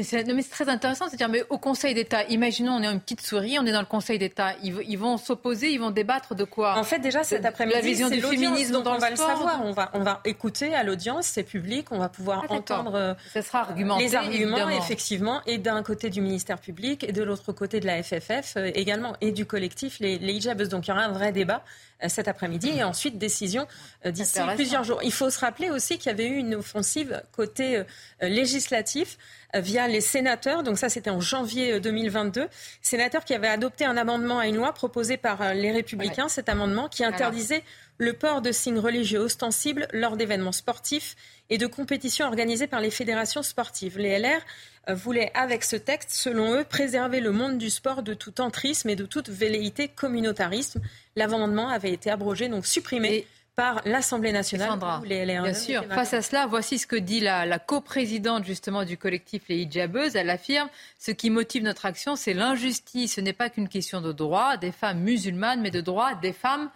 supérieur c'est très intéressant, c'est-à-dire, mais au Conseil d'État, imaginons, on est une petite souris, on est dans le Conseil d'État, ils, vont s'opposer, ils vont débattre de quoi? En fait, déjà cet après-midi, la vision du féminisme dont on va le savoir. On va, on va écouter à l'audience, c'est public, on va pouvoir ah, entendre euh, Ça sera les arguments, effectivement, et d'un côté du ministère public et de l'autre côté de la FFF euh, également, et du collectif les, les hijabeuses. Donc il y aura un vrai débat cet après-midi et ensuite décision d'ici plusieurs jours. Il faut se rappeler aussi qu'il y avait eu une offensive côté législatif via les sénateurs. Donc ça, c'était en janvier 2022. Euh, sénateurs qui avaient adopté un amendement à une loi proposée par euh, les Républicains, cet amendement qui interdisait le port de signes religieux ostensibles lors d'événements sportifs et de compétitions organisées par les fédérations sportives. Les LR euh, voulaient, avec ce texte, selon eux, préserver le monde du sport de tout entrisme et de toute velléité communautarisme. L'amendement avait été abrogé, donc supprimé par l'Assemblée nationale. Sandra, bien sûr. Face à cela, voici ce que dit la, la coprésidente justement du collectif Les Hijabeuses. Elle affirme ce qui motive notre action, c'est l'injustice. Ce n'est pas qu'une question de droit des femmes musulmanes, mais de droit des femmes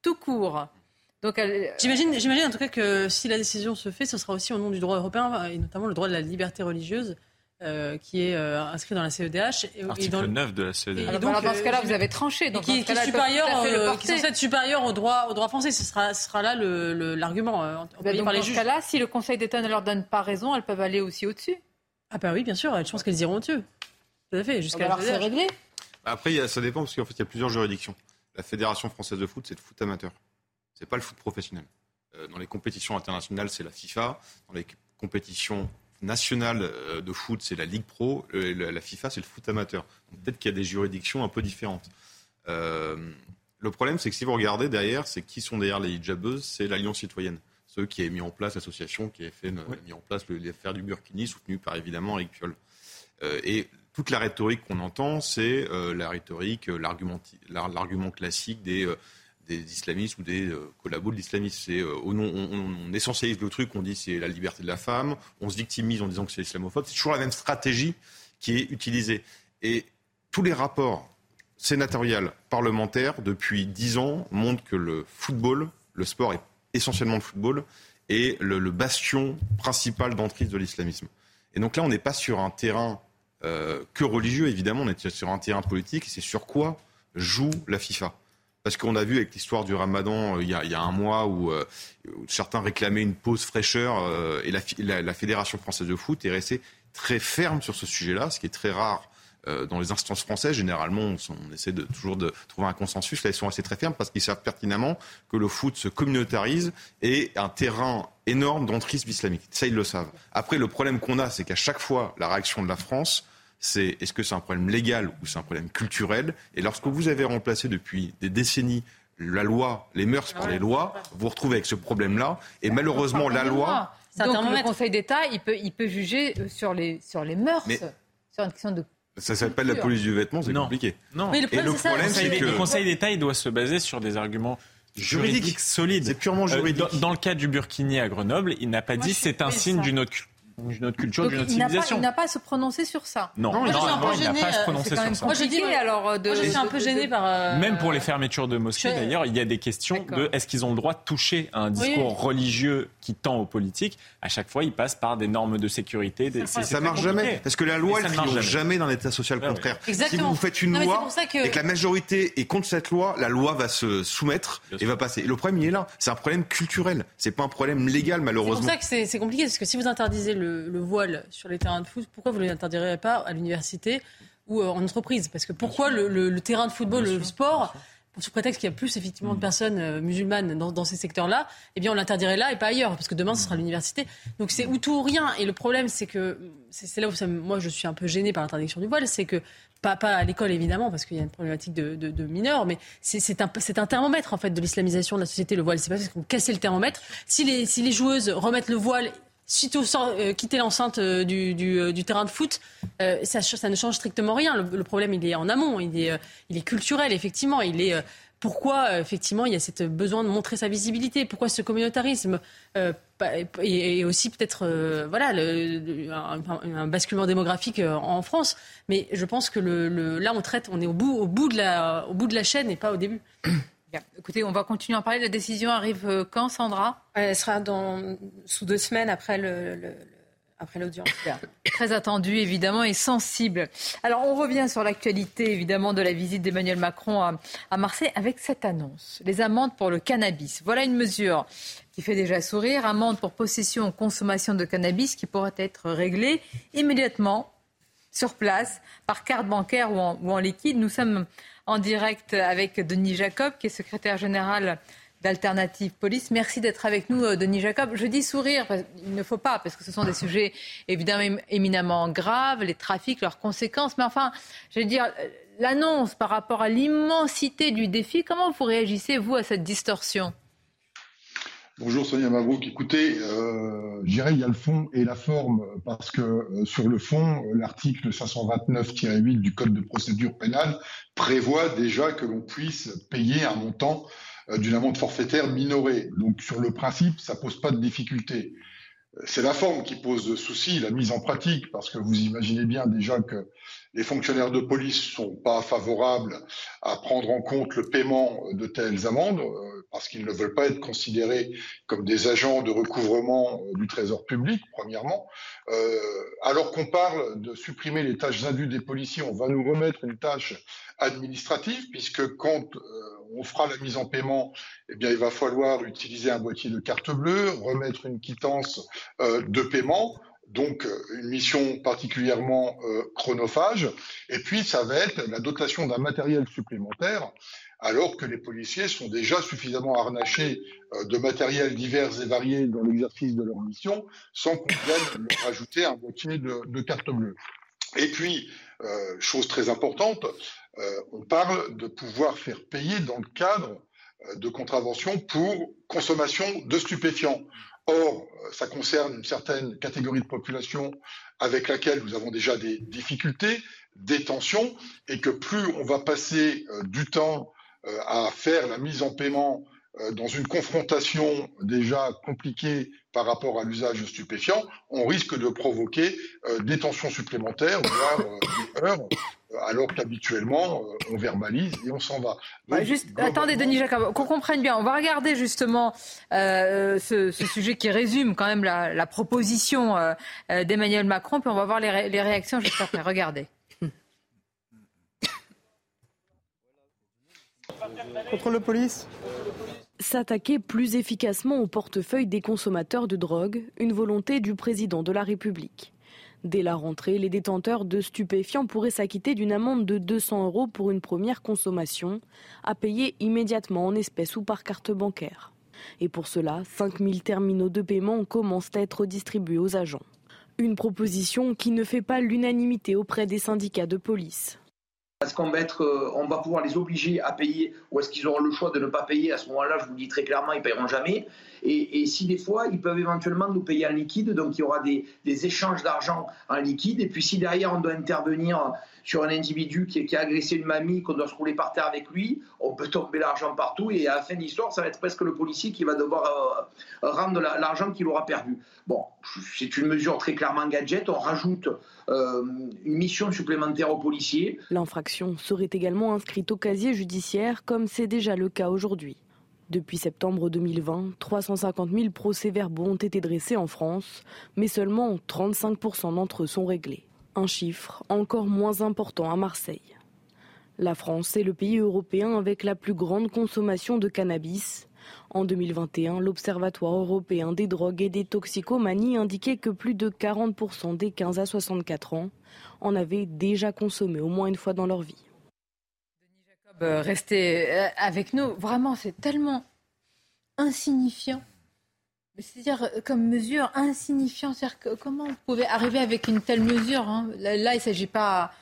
tout court. Donc, j'imagine, j'imagine en tout cas que si la décision se fait, ce sera aussi au nom du droit européen et notamment le droit de la liberté religieuse. Euh, qui est euh, inscrit dans la CEDH. Et, Article 9 de la CEDH. alors, dans ce cas-là, vous avez tranché. Donc qui, qui, supérieur, euh, qui est censé être supérieur au droit, au droit français. Ce sera, ce sera là l'argument le, le, par les juges. Dans ce cas-là, si le Conseil d'État ne leur donne pas raison, elles peuvent aller aussi au-dessus. Ah bah oui, bien sûr. Je pense qu'elles iront au-dessus. Tout à fait. Jusqu'à alors c'est réglé. Après, ça dépend parce qu'en fait, il y a plusieurs juridictions. La Fédération française de foot, c'est le foot amateur. C'est pas le foot professionnel. dans les compétitions internationales, c'est la FIFA. Dans les compétitions nationale euh, de foot, c'est la Ligue Pro. Euh, la FIFA, c'est le foot amateur. Peut-être qu'il y a des juridictions un peu différentes. Euh, le problème, c'est que si vous regardez derrière, c'est qui sont derrière les hijabeuses C'est l'Alliance citoyenne. Ceux qui ont mis en place l'association qui a fait, mis en place l'affaire du Burkini, soutenue par évidemment Eric Piolle. et toute la rhétorique qu'on entend, c'est la rhétorique, l'argument classique des des islamistes ou des euh, collabos de l'islamisme. C'est euh, on, on, essentialise le truc, on dit c'est la liberté de la femme, on se victimise en disant que c'est islamophobe. C'est toujours la même stratégie qui est utilisée. Et tous les rapports sénatoriaux, parlementaires, depuis dix ans, montrent que le football, le sport est essentiellement le football, est le, bastion principal d'entrée de l'islamisme. Et donc là, on n'est pas sur un terrain euh, que religieux, évidemment, on est sur un terrain politique, et c'est sur quoi joue la FIFA. Parce qu'on a vu avec l'histoire du ramadan euh, il, y a, un mois où, euh, certains réclamaient une pause fraîcheur euh, et la, Fédération française de foot est restée très ferme sur ce sujet-là, ce qui est très rare dans les instances françaises. Généralement, on, essaie de, toujours de trouver un consensus. Là, ils sont assez très fermes parce qu'ils savent pertinemment que le foot se communautarise et un terrain énorme d'entrisme islamique. Ça, ils le savent. Après, le problème qu'on a, c'est qu'à chaque fois, la réaction de la France, c'est est-ce que c'est un problème légal ou c'est un problème culturel Et lorsque vous avez remplacé depuis des décennies la loi, les mœurs par les lois, vous vous retrouvez avec ce problème-là. Et malheureusement, la loi. Donc le Conseil d'État, il peut, il peut juger euh, sur les, sur les mœurs, sur une question de ça s'appelle la police du vêtement, c'est compliqué. Non. Mais le problème, c'est que le Conseil d'État, il doit se baser sur des arguments juridique, solide. C'est purement juridique. dans, le cas du Burkini à Grenoble, il n'a pas dit c'est un signe d'une autre culture, D'une il n'a pas, civilisation. il n'a pas à se prononcer sur ça. Non, Moi, je suis un peu il n'a pas à se euh, prononcer sur même ça. Moi, je dis, alors, de- moi, je suis un peu gênée par. euh, Même pour les fermetures de mosquées, je- d'ailleurs, il y a des questions de est-ce qu'ils ont le droit de toucher à un discours Oui. religieux qui tend aux politiques? À chaque fois, ils passent par des normes de sécurité. Des, Ça marche compliqué. jamais. Parce que la loi, elle ne marche triomphe jamais. jamais dans l'état social Ouais, ouais. contraire. Exactement. Si vous faites une Non, loi et que la majorité est contre cette loi, la loi va se soumettre et va passer. Le problème, il est là. C'est un problème culturel. C'est pas un problème légal, C'est pour malheureusement. ça que c'est c'est compliqué, parce que si vous interdisez le, le voile sur les terrains de foot, pourquoi vous ne l'interdirez pas à l'université ou euh, en entreprise? Parce que pourquoi le, le- le terrain de football, le sport, sous prétexte qu'il y a plus effectivement de personnes euh, musulmanes dans, dans ces secteurs-là, eh bien on l'interdirait là et pas ailleurs, parce que demain ce sera l'université. Donc c'est ou tout ou rien. Et le problème, c'est que c'est là où ça moi je suis un peu gênée par l'interdiction du voile, c'est que pas, pas à l'école évidemment, parce qu'il y a une problématique de, de- de mineurs, mais c'est- un, thermomètre en fait de l'islamisation de la société, le voile. C'est pas parce qu'on cassait le thermomètre. Si les, si les joueuses remettent le voile sitôt euh, quitter l'enceinte euh, euh, du terrain de foot, euh, ça, ne change strictement rien. Le, problème, il est en amont, il est, culturel, effectivement. Il est pourquoi, effectivement, il y a cette besoin de montrer sa visibilité? Pourquoi ce communautarisme et, aussi peut-être, voilà, un, basculement démographique en France. Mais je pense que là, on traite, on est au bout de la chaîne et pas au début. Bien. Écoutez, on va continuer à en parler. La décision arrive euh, quand, Sandra? Elle sera dans, sous deux semaines après le- le- le- après l'audience. Très attendu, évidemment, et sensible. Alors, on revient sur l'actualité, évidemment, de la visite d'Emmanuel Macron à, à Marseille avec cette annonce. Les amendes pour le cannabis. Voilà une mesure qui fait déjà sourire. Amende pour possession ou consommation de cannabis qui pourrait être réglée immédiatement sur place par carte bancaire ou en, ou en liquide. Nous sommes en direct avec Denis Jacob, qui est secrétaire général d'Alternative Police. Merci d'être avec nous, euh, Denis Jacob. Je dis sourire, il ne faut pas, parce que ce sont des sujets évidemment ém- éminemment graves, les trafics, leurs conséquences. Mais enfin, je veux dire, l'annonce par rapport à l'immensité du défi, comment vous réagissez, vous, à cette distorsion? Bonjour Sonia Mabrouk. Écoutez, euh, je dirais il y a le fond et la forme parce que euh, sur le fond, euh, l'article 529-8 du Code de procédure pénale prévoit déjà que l'on puisse payer un montant euh, d'une amende forfaitaire minorée. Donc sur le principe, ça pose pas de difficulté. C'est la forme qui pose souci, la mise en pratique, parce que vous imaginez bien déjà que les fonctionnaires de police sont pas favorables à prendre en compte le paiement de telles amendes, euh, parce qu'ils ne veulent pas être considérés comme des agents de recouvrement euh, du trésor public, premièrement. Euh, alors qu'on parle de supprimer les tâches indues des policiers, on va nous remettre une tâche administrative, puisque quand euh, on fera la mise en paiement, eh bien, il va falloir utiliser un boîtier de carte bleue, remettre une quittance euh, de paiement. Donc, euh, une mission particulièrement euh, chronophage. Et puis, ça va être la dotation d'un matériel supplémentaire, alors que les policiers sont déjà suffisamment harnachés de matériel divers et variés dans l'exercice de leur mission, sans qu'on vienne leur ajouter un boîtier de, carte bleue. Et puis, chose très importante, on parle de pouvoir faire payer dans le cadre euh, de contraventions pour consommation de stupéfiants. Or, euh, ça concerne une certaine catégorie de population avec laquelle nous avons déjà des difficultés, des tensions, et que plus on va passer euh, du temps euh, à faire la mise en paiement euh, dans une confrontation déjà compliquée par rapport à l'usage de stupéfiants, on risque de provoquer euh, des tensions supplémentaires, voire euh, des heurts, euh, alors qu'habituellement, euh, on verbalise et on s'en va. Ouais, Donc, juste, globalement, attendez, Denis Jacob, qu'on comprenne bien. On va regarder justement euh, ce, ce sujet qui résume quand même la, la proposition euh, euh, d'Emmanuel Macron, puis on va voir les, ré- les réactions juste après. Regardez. Contrôle de police S'attaquer plus efficacement au portefeuille des consommateurs de drogue, une volonté du président de la République. Dès la rentrée, les détenteurs de stupéfiants pourraient s'acquitter d'une amende de 200 euros pour une première consommation, à payer immédiatement en espèces ou par carte bancaire. Et pour cela, 5000 terminaux de paiement commencent à être distribués aux agents. Une proposition qui ne fait pas l'unanimité auprès des syndicats de police. Est-ce qu'on va, va pouvoir les obliger à payer ou est-ce qu'ils auront le choix de ne pas payer À ce moment-là, je vous le dis très clairement, ils ne paieront jamais. Et, si des fois, ils peuvent éventuellement nous payer en liquide, donc il y aura des échanges d'argent en liquide. Et puis si derrière, on doit intervenir sur un individu qui, a agressé une mamie, qu'on doit se rouler par terre avec lui, on peut tomber l'argent partout et à la fin de l'histoire, ça va être presque le policier qui va devoir euh, rendre l'argent qu'il aura perdu. Bon, c'est une mesure très clairement gadget. On rajoute euh, une mission supplémentaire aux policiers. L'infraction serait également inscrite au casier judiciaire, comme c'est déjà le cas aujourd'hui. Depuis septembre 2020, 350 000 procès-verbaux ont été dressés en France, mais seulement 35% d'entre eux sont réglés. Un chiffre encore moins important à Marseille. La France est le pays européen avec la plus grande consommation de cannabis. En 2021, l'Observatoire européen des drogues et des toxicomanies indiquait que plus de 40% des 15 à 64 ans en avaient déjà consommé au moins une fois dans leur vie. Euh, rester euh, avec nous. Vraiment, c'est tellement insignifiant. C'est-à-dire, euh, comme mesure insignifiant. C'est-à-dire, que, comment vous pouvez arriver avec une telle mesure hein? Là, il ne s'agit pas.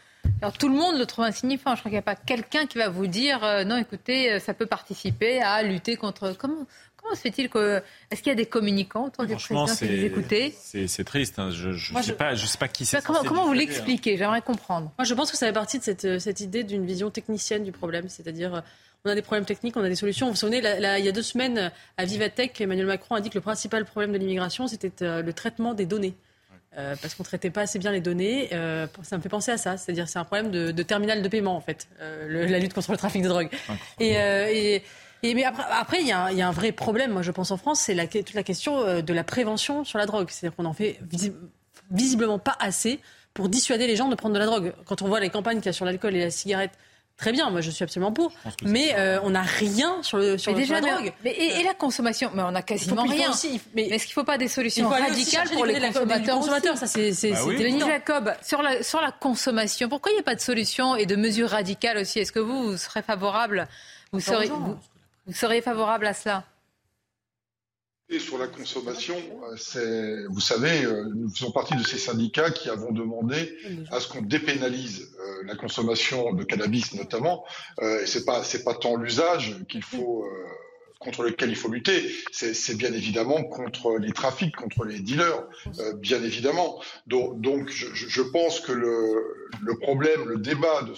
Alors, tout le monde le trouve insignifiant. Je crois qu'il n'y a pas quelqu'un qui va vous dire non, écoutez, ça peut participer à lutter contre. Comment, Comment se fait-il que. Est-ce qu'il y a des communicants autour du président qui les écoutez? C'est triste. Hein. Je ne sais, pas, je sais pas qui c'est. Comment, comment vous l'expliquez? J'aimerais comprendre. Moi, je pense que ça fait partie de cette, cette idée d'une vision technicienne du problème. C'est-à-dire, on a des problèmes techniques, on a des solutions. Vous vous souvenez, il y a deux semaines, à Vivatech, Emmanuel Macron a dit que le principal problème de l'immigration, c'était euh, le traitement des données. Euh, parce qu'on ne traitait pas assez bien les données. Euh, ça me fait penser à ça. C'est-à-dire c'est un problème de, terminal de paiement, en fait, la lutte contre le trafic de drogue. Et, et, et mais après, il, y a un, y, a un vrai problème, moi je pense en France, c'est la, toute la question de la prévention sur la drogue. C'est-à-dire qu'on en fait visiblement pas assez pour dissuader les gens de prendre de la drogue. Quand on voit les campagnes qu'il y a sur l'alcool et la cigarette, très bien, moi je suis absolument pour. Mais euh, on n'a rien sur, le, sur, la drogue. Mais et, la consommation Mais on a quasiment rien. mais est-ce qu'il ne faut pas des solutions radicales pour les consommateurs, Ça, c'est bah Jacob, sur la, sur la consommation, pourquoi il n'y a pas de solution et de mesures radicales aussi? Est-ce que vous, vous serez favorable? Vous serez, vous, vous seriez favorable à cela? Et sur la consommation, euh, vous savez, euh, nous faisons partie de ces syndicats qui avons demandé à ce qu'on dépénalise euh, la consommation de cannabis notamment. Et c'est pas c'est pas tant l'usage qu'il faut contre lequel il faut lutter, c'est bien évidemment contre les trafics, contre les dealers, bien évidemment. Donc, donc je, je, pense que le, le problème, le débat de,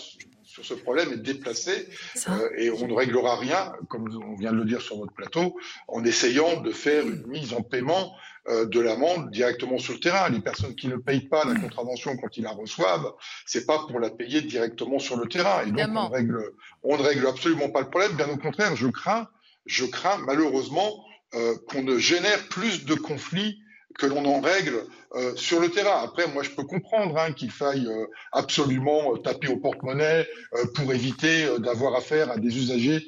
sur ce problème est déplacé euh, et on ne réglera rien, comme on vient de le dire sur votre plateau, en essayant de faire une mise en paiement euh, de l'amende directement sur le terrain. Les personnes qui ne payent pas la contravention quand ils la reçoivent, c'est pas pour la payer directement sur le terrain. Et donc on, règle, on ne règle absolument pas le problème. Bien au contraire, je crains, je crains malheureusement euh, qu'on ne génère plus de conflits que l'on en règle euh, sur le terrain. Après, moi, je peux comprendre hein, qu'il faille euh, absolument euh, taper au porte-monnaie pour éviter d'avoir affaire à des usagers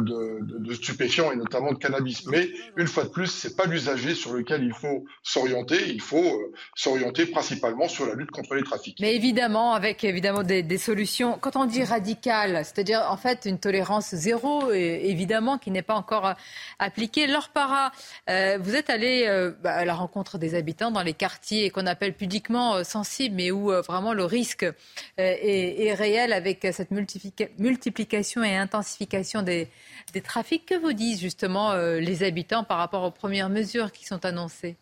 de, stupéfiants et notamment de cannabis. Mais une fois de plus, c'est pas l'usager sur lequel il faut s'orienter. Il faut s'orienter principalement sur la lutte contre les trafics. Mais évidemment, avec évidemment des, solutions. Quand on dit radical, c'est-à-dire en fait une tolérance zéro, évidemment, qui n'est pas encore appliquée. Laure Para, vous êtes allé à la rencontre des habitants dans les quartiers qu'on appelle pudiquement euh, sensible, mais où euh, vraiment le risque euh, est, réel avec cette multiplication et intensification des trafics. Que vous disent justement les habitants par rapport aux premières mesures qui sont annoncées?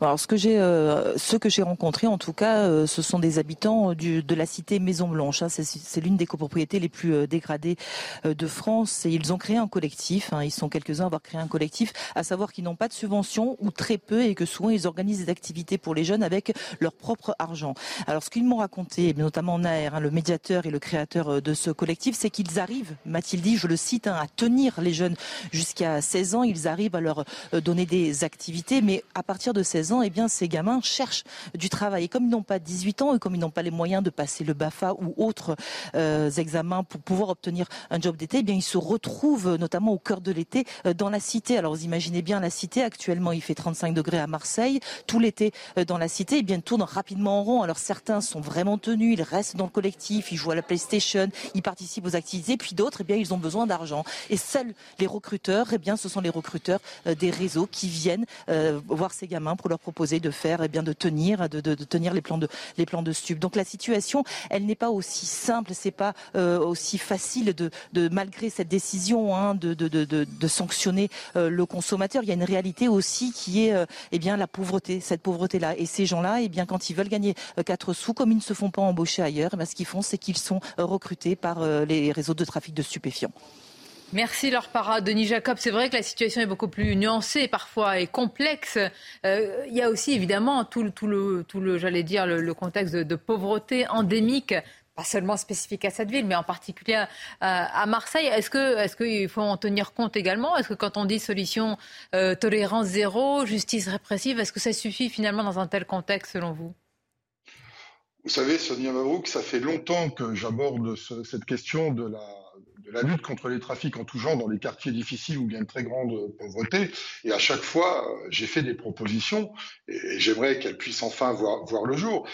Alors ce que j'ai, euh, ceux que j'ai rencontrés en tout cas, euh, ce sont des habitants du, de la cité Maison Blanche. Hein. C'est, l'une des copropriétés les plus euh, dégradées de France et ils ont créé un collectif. Hein. Ils sont quelques-uns à avoir créé un collectif, à savoir qu'ils n'ont pas de subvention ou très peu et que souvent ils organisent des activités pour les jeunes avec leur propre argent. Alors ce qu'ils m'ont raconté, notamment Naer, hein, le médiateur et le créateur de ce collectif, c'est qu'ils arrivent, m'a-t-il dit, je le cite, hein, à tenir les jeunes jusqu'à 16 ans. Ils arrivent à leur donner des activités, mais à partir de 16 ans, eh bien, ces gamins cherchent du travail. Et comme ils n'ont pas 18 ans et comme ils n'ont pas les moyens de passer le BAFA ou autres euh, examens pour pouvoir obtenir un job d'été, eh bien, ils se retrouvent notamment au cœur de l'été euh, dans la cité. Alors, vous imaginez bien la cité. Actuellement, il fait 35 degrés à Marseille. Tout l'été euh, dans la cité, eh bien, tournent rapidement en rond. Alors, certains sont vraiment tenus. Ils restent dans le collectif. Ils jouent à la PlayStation. Ils participent aux activités. Puis d'autres, eh bien, ils ont besoin d'argent. Et seuls les recruteurs, eh bien, ce sont les recruteurs des réseaux qui viennent voir ces gamins pour leur proposer de faire, et eh bien, de tenir, les plans de, les plans de stup. Donc la situation, elle n'est pas aussi simple, c'est pas euh, aussi facile malgré cette décision hein, de, sanctionner euh, le consommateur. Il y a une réalité aussi qui est, eh bien, la pauvreté, cette pauvreté-là. Et ces gens-là, eh quand ils veulent gagner 4 sous, comme ils ne se font pas embaucher ailleurs, eh ce qu'ils font, c'est qu'ils sont recrutés par les réseaux de trafic de stupéfiants. Merci Laure Para. Denis Jacob, c'est vrai que la situation est beaucoup plus nuancée parfois et complexe. Euh, il y a aussi évidemment tout le, tout contexte de, pauvreté endémique pas seulement spécifique à cette ville, mais en particulier à, à Marseille. Est-ce que, est-ce qu'il faut en tenir compte également? Est-ce que quand on dit solution euh, tolérance zéro, justice répressive, est-ce que ça suffit finalement dans un tel contexte selon vous? Vous savez, Sonia Mabrouk, ça fait longtemps que j'aborde cette question de la la lutte contre les trafics en tout genre dans les quartiers difficiles ou bien de très grande pauvreté. Et à chaque fois, euh, j'ai fait des propositions et j'aimerais qu'elles puissent enfin voir, le jour.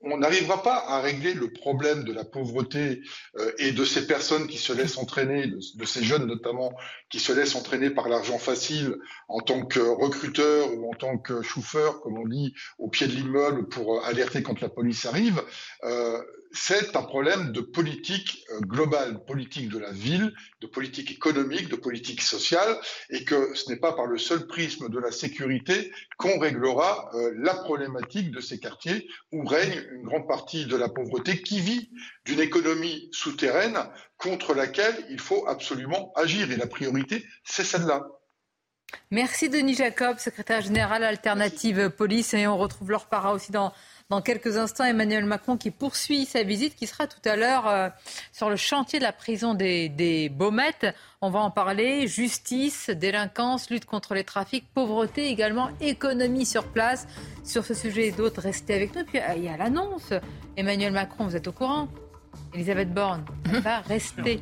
On n'arrivera pas à régler le problème de la pauvreté euh, et de ces personnes qui se laissent entraîner, de, ces jeunes notamment, qui se laissent entraîner par l'argent facile en tant que recruteur ou en tant que chauffeur, comme on dit, au pied de l'immeuble pour alerter quand la police arrive. Euh, c'est un problème de politique euh, globale, politique de la ville, de politique économique, de politique sociale, et que ce n'est pas par le seul prisme de la sécurité qu'on réglera euh, la problématique de ces quartiers où règne une grande partie de la pauvreté qui vit d'une économie souterraine contre laquelle il faut absolument agir. Et la priorité, c'est celle-là. Merci Denis Jacob, secrétaire général Alternative Police, et on retrouve leur para aussi dans dans quelques instants, Emmanuel Macron qui poursuit sa visite, qui sera tout à l'heure euh, sur le chantier de la prison des, des Baumettes. On va en parler. Justice, délinquance, lutte contre les trafics, pauvreté également, économie sur place. Sur ce sujet et d'autres, restez avec nous. puis, il y a l'annonce. Emmanuel Macron, vous êtes au courant? Elisabeth Borne va rester.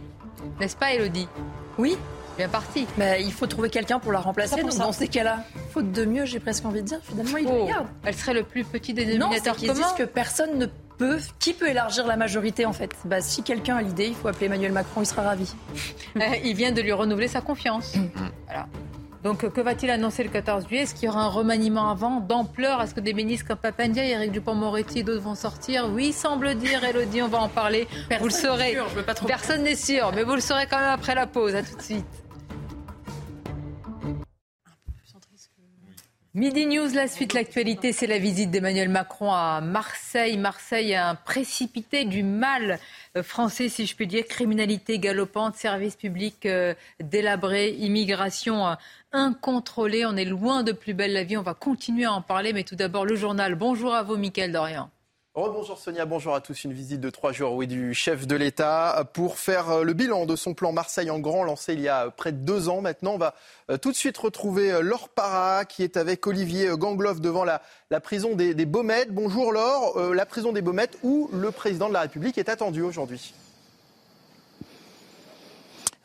N'est-ce pas, Elodie? Oui, bien parti. Mais il faut trouver quelqu'un pour la remplacer. Donc, dans ces cas-là, faute de mieux, j'ai presque envie de dire, finalement, il oh, Elle serait le plus petit dénominateur commun. disent que personne ne peut. Qui peut élargir la majorité, en fait? Bah, Si quelqu'un a l'idée, il faut appeler Emmanuel Macron, il sera ravi. Euh, il vient de lui renouveler sa confiance. Mm. voilà. Donc, que va-t-il annoncer le 14 juillet? Est-ce qu'il y aura un remaniement avant d'ampleur Est-ce que des ministres comme Papandia, Eric Dupont-Moretti et d'autres vont sortir? Oui, semble dire, Elodie, on va en parler. Personne vous le saurez. Personne n'est sûr, mais vous le saurez quand même après la pause. À tout de suite. Midi News, la suite, l'actualité, c'est la visite d'Emmanuel Macron à Marseille. Marseille a un précipité du mal euh, français, si je puis dire, criminalité galopante, services publics euh, délabrés, immigration euh, incontrôlée. On est loin de plus belle la vie. On va continuer à en parler, mais tout d'abord le journal. Bonjour à vous, Mickaël Dorian. Bonjour Sonia, bonjour à tous. Une visite de trois jours oui, du chef de l'État pour faire euh, le bilan de son plan Marseille en grand lancé il y a près de deux ans maintenant. On va euh, tout de suite retrouver euh, Laure Para qui est avec Olivier Gangloff devant la, prison des, des Baumettes. Bonjour Laure, la prison des Baumettes où le président de la République est attendu aujourd'hui.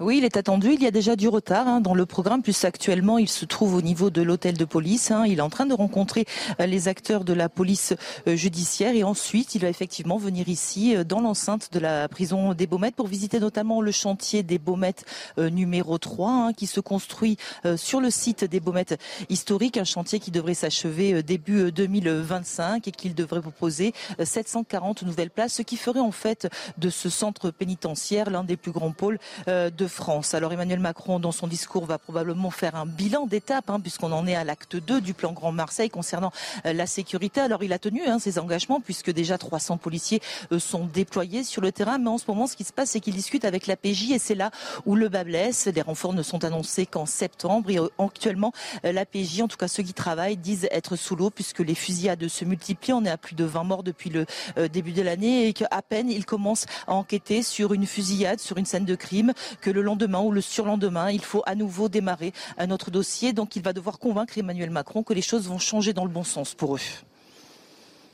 Oui, il est attendu. Il y a déjà du retard hein, dans le programme, puisque actuellement il se trouve au niveau de l'hôtel de police. Hein. Il est en train de rencontrer euh, les acteurs de la police euh, judiciaire et ensuite il va effectivement venir ici euh, dans l'enceinte de la prison des Baumettes pour visiter notamment le chantier des Baumettes numéro 3 hein, qui se construit sur le site des Baumettes historiques, un chantier qui devrait s'achever début 2025 et qu'il devrait proposer 740 nouvelles places, ce qui ferait en fait de ce centre pénitentiaire l'un des plus grands pôles de France. Alors Emmanuel Macron, dans son discours, va probablement faire un bilan d'étape, hein, puisqu'on en est à l'acte 2 du plan Grand Marseille concernant euh, la sécurité. Alors il a tenu hein, ses engagements, puisque déjà 300 policiers euh, sont déployés sur le terrain. Mais en ce moment, ce qui se passe, c'est qu'il discute avec la PJ, et c'est là où le bas blesse. Les renforts ne sont annoncés qu'en septembre. Et euh, actuellement, la PJ, en tout cas ceux qui travaillent, disent être sous l'eau, puisque les fusillades se multiplient. On est à plus de 20 morts depuis le début de l'année, et qu'à peine ils commencent à enquêter sur une fusillade, sur une scène de crime, que le le lendemain ou le surlendemain, il faut à nouveau démarrer un autre dossier. Donc il va devoir convaincre Emmanuel Macron que les choses vont changer dans le bon sens pour eux.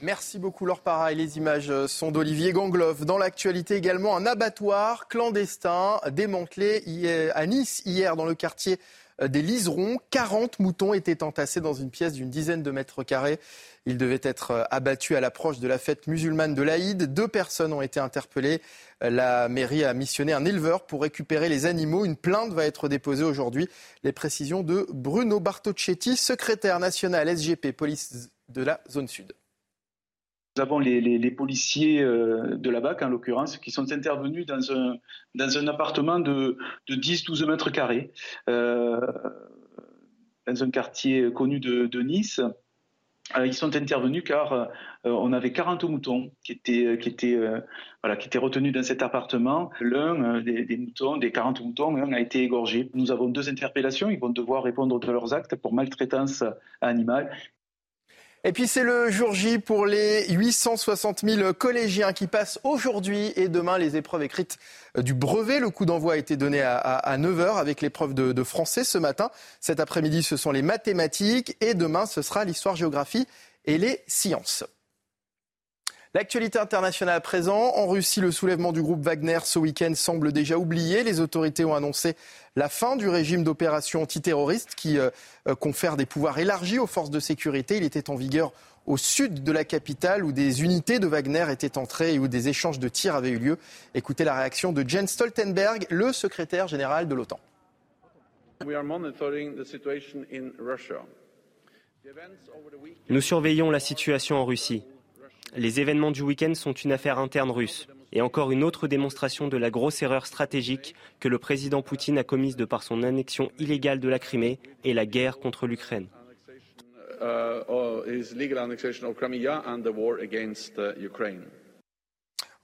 Merci beaucoup Laure Para et les images sont d'Olivier Gangloff. Dans l'actualité également, un abattoir clandestin démantelé à Nice hier dans le quartier des liserons. 40 moutons étaient entassés dans une pièce d'une dizaine de mètres carrés. Ils devaient être abattus à l'approche de la fête musulmane de l'Aïd. Deux personnes ont été interpellées. La mairie a missionné un éleveur pour récupérer les animaux. Une plainte va être déposée aujourd'hui. Les précisions de Bruno Bartocchetti, secrétaire national SGP Police de la zone sud. Nous avons les, policiers euh, de la BAC, en l'occurrence, qui sont intervenus dans un, appartement de, de 10-12 mètres carrés, euh, dans un quartier connu de, Nice. Euh, ils sont intervenus car on avait 40 moutons qui étaient, qui étaient, voilà, qui étaient retenus dans cet appartement. L'un des, moutons, des 40 moutons, a été égorgé. Nous avons deux interpellations. Ils vont devoir répondre de leurs actes pour maltraitance animale et puis c'est le jour J pour les 860 000 collégiens qui passent aujourd'hui et demain les épreuves écrites du brevet. Le coup d'envoi a été donné à, 9h avec l'épreuve de, de, français ce matin. Cet après-midi, ce sont les mathématiques et demain, ce sera l'histoire-géographie et les sciences. L'actualité internationale à présent. En Russie, le soulèvement du groupe Wagner ce week-end semble déjà oublié. Les autorités ont annoncé la fin du régime d'opération antiterroriste qui euh, euh, confère des pouvoirs élargis aux forces de sécurité. Il était en vigueur au sud de la capitale où des unités de Wagner étaient entrées et où des échanges de tirs avaient eu lieu. Écoutez la réaction de Jens Stoltenberg, le secrétaire général de l'OTAN. Nous surveillons la situation en Russie. Les événements du week-end sont une affaire interne russe et encore une autre démonstration de la grosse erreur stratégique que le président Poutine a commise de par son annexion illégale de la Crimée et la guerre contre l'Ukraine.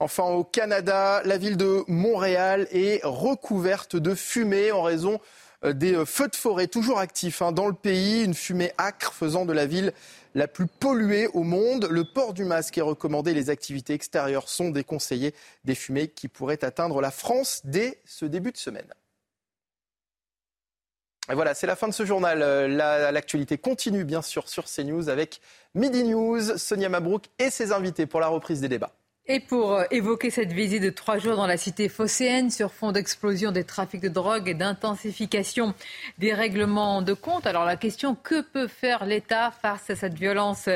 Enfin, au Canada, la ville de Montréal est recouverte de fumée en raison euh, des euh, feux de forêt toujours actifs hein, dans le pays, une fumée acre faisant de la ville la plus polluée au monde. Le port du masque est recommandé, les activités extérieures sont déconseillées, des fumées qui pourraient atteindre la France dès ce début de semaine. Voilà, c'est la fin de ce journal. Euh, l'actualité continue bien sûr sur CNews avec Midi News, Sonia Mabrouk et ses invités pour la reprise des débats. Et pour euh, évoquer cette visite de trois jours dans la cité phocéenne sur fond d'explosion des trafics de drogue et d'intensification des règlements de compte, alors la question que peut faire l'État face à cette violence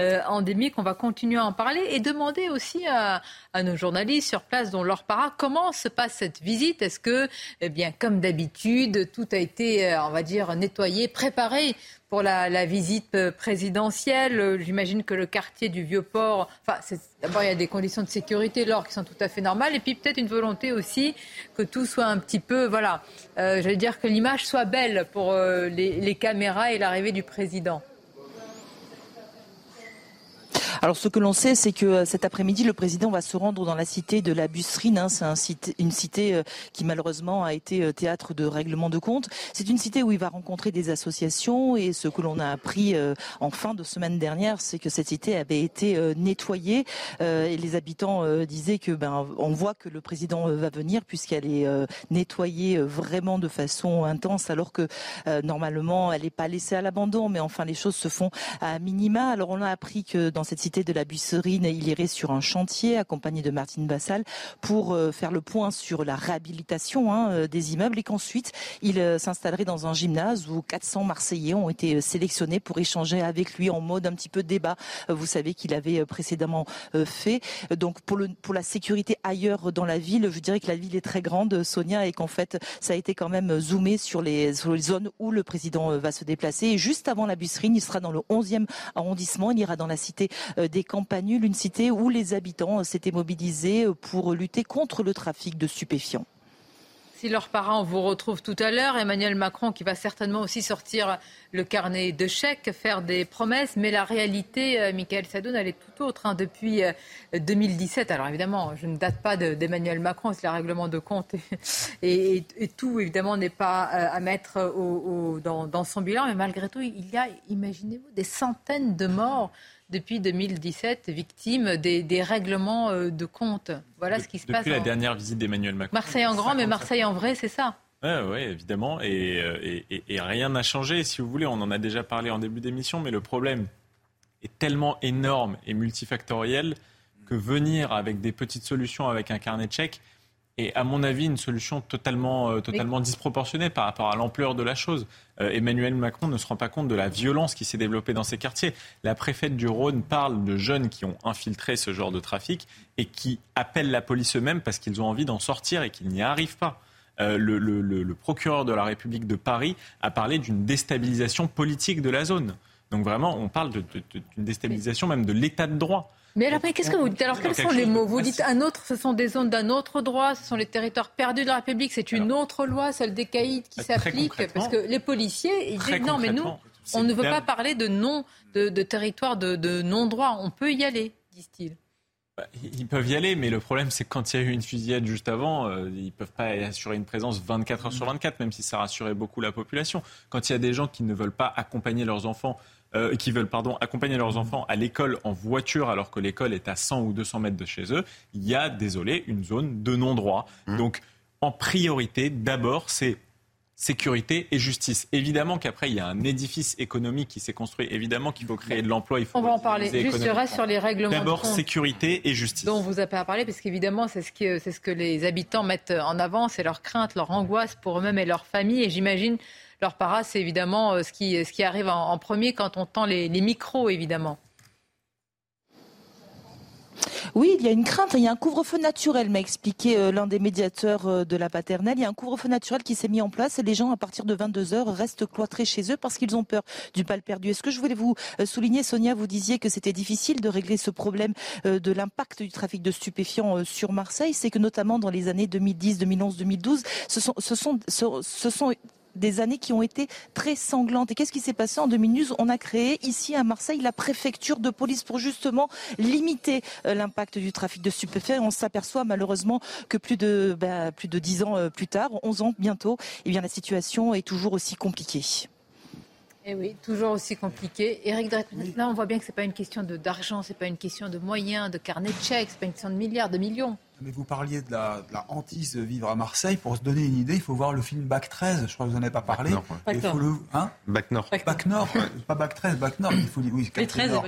euh, endémique? On va continuer à en parler et demander aussi à, nos journalistes sur place, dont leur para, comment se passe cette visite? Est-ce que, eh bien, comme d'habitude, tout a été, euh, on va dire, nettoyé, préparé pour la, visite euh, présidentielle. Euh, j'imagine que le quartier du Vieux-Port, enfin, d'abord il y a des conditions de sécurité, l'or qui sont tout à fait normales, et puis peut-être une volonté aussi que tout soit un petit peu, voilà, euh, j'allais dire que l'image soit belle pour les caméras et l'arrivée du président. Alors ce que l'on sait, c'est que euh, cet après-midi, le président va se rendre dans la cité de la Busserine. Hein. C'est une cité euh, qui malheureusement a été euh, théâtre de règlement de compte. C'est une cité où il va rencontrer des associations et ce que l'on a appris en fin de semaine dernière, c'est que cette cité avait été nettoyée et les habitants disaient que ben on voit que le président va venir puisqu'elle est nettoyée vraiment de façon intense alors que normalement elle n'est pas laissée à l'abandon mais enfin les choses se font à minima. Alors on a appris que dans cette cité de la Busserine, il irait sur un chantier accompagné de Martine Bassal pour euh, faire le point sur la réhabilitation hein, euh, des immeubles et qu'ensuite il euh, s'installerait dans un gymnase où 400 Marseillais ont été sélectionnés pour échanger avec lui en mode un petit peu débat. Vous savez qu'il avait précédemment fait. Donc pour, le, pour la sécurité ailleurs dans la ville, je dirais que la ville est très grande, Sonia, et qu'en fait ça a été quand même zoomé sur les, sur les zones où le président va se déplacer. Et juste avant la Busserine, il sera dans le 11e arrondissement, il ira dans la cité des campagnules, une cité où les habitants euh, s'étaient mobilisés euh, pour lutter contre le trafic de stupéfiants. Si leurs parents vous retrouve tout à l'heure, Emmanuel Macron qui va certainement aussi sortir le carnet de chèques, faire des promesses, mais la réalité, Michael Sadoun, elle est tout autre. Hein. Depuis 2017, alors évidemment, je ne date pas d'Emmanuel Macron, c'est le règlement de compte et, tout, évidemment, n'est pas à mettre dans, son bilan, mais malgré tout, il y a, imaginez-vous, des centaines de morts depuis 2017 victime des, règlements euh, de compte. Voilà ce qui se passe. Depuis la dernière visite d'Emmanuel Macron. Marseille en grand, mais Marseille en vrai, c'est ça. Oui, évidemment. Euh, et, et, rien n'a changé, si vous voulez. On en a déjà parlé en début d'émission, mais le problème est tellement énorme et multifactoriel que venir avec des petites solutions, avec un carnet de chèques, est, à mon avis, une solution totalement, euh, totalement disproportionnée par rapport à l'ampleur de la chose. Euh, Emmanuel Macron ne se rend pas compte de la violence qui s'est développée dans ces quartiers. La préfète du Rhône parle de jeunes qui ont infiltré ce genre de trafic et qui appellent la police eux-mêmes parce qu'ils ont envie d'en sortir et qu'ils n'y arrivent pas. Euh, le, procureur de la République de Paris a parlé d'une déstabilisation politique de la zone. Donc vraiment, on parle d'une déstabilisation même de l'état de droit. Mais alors, qu'est-ce que vous dites Alors, quels sont les mots Vous dites un autre, ce sont des zones d'un autre droit, ce sont les territoires perdus de la République, c'est une autre loi, celle des caïds, qui s'applique. Parce que les policiers, ils disent non, mais nous, on ne veut pas parler de non, de, de territoire de, de non-droit. On peut y aller, disent-ils. Bah, ils peuvent y aller, mais le problème, c'est que quand il y a eu une fusillade juste avant, euh, ils ne peuvent pas assurer une présence 24 heures sur 24, même si ça rassurait beaucoup la population. Quand il y a des gens qui ne veulent pas accompagner leurs enfants euh, qui veulent pardon, accompagner leurs enfants à l'école en voiture alors que l'école est à 100 ou 200 mètres de chez eux, il y a, désolé, une zone de non-droit. Mmh. Donc, en priorité, d'abord, c'est sécurité et justice. Évidemment qu'après, il y a un édifice économique qui s'est construit. Évidemment qu'il faut créer de l'emploi. Il faut on va en parler. Juste, je reste sur les règlements. D'abord, sécurité et justice. Dont on vous a pas parlé, parce qu'évidemment, c'est ce, que, c'est ce que les habitants mettent en avant, c'est leur crainte, leur angoisse pour eux-mêmes et leur famille. Et j'imagine leur para, c'est évidemment euh, ce qui, ce qui arrive en, premier quand on tend les, micros, évidemment. Oui, il y a une crainte, il y a un couvre-feu naturel, m'a expliqué euh, l'un des médiateurs euh, de la paternelle. Il y a un couvre-feu naturel qui s'est mis en place et les gens, à partir de 22 heures, restent cloîtrés chez eux parce qu'ils ont peur du bal perdu. Est-ce que je voulais vous souligner, Sonia, vous disiez que c'était difficile de régler ce problème de l'impact du trafic de stupéfiants sur Marseille. C'est que notamment dans les années 2010, 2011, 2012, ce sont, ce sont, ce sont des années qui ont été très sanglantes. Et qu'est-ce qui s'est passé en 2012 On a créé ici à Marseille la préfecture de police pour justement limiter euh, l'impact du trafic de stupéfiants. on s'aperçoit malheureusement que plus de ben, plus de 10 ans euh, plus tard, 11 ans bientôt, eh bien la situation est toujours aussi compliquée. Eh oui, toujours aussi compliqué. Eric là, on voit bien que ce n'est pas une question d'argent, ce n'est pas une question de moyens, de carnet de chèques, ce n'est pas une question de milliards, de millions. Mais vous parliez de la, de la, hantise de vivre à Marseille. Pour se donner une idée, il faut voir le film Bac 13. Je crois que vous n'en avez pas parlé. Bac Nord. le, hein Bac Nord. Bac Nord. Pas Bac 13, Bac Nord. Il faut, oui, 13,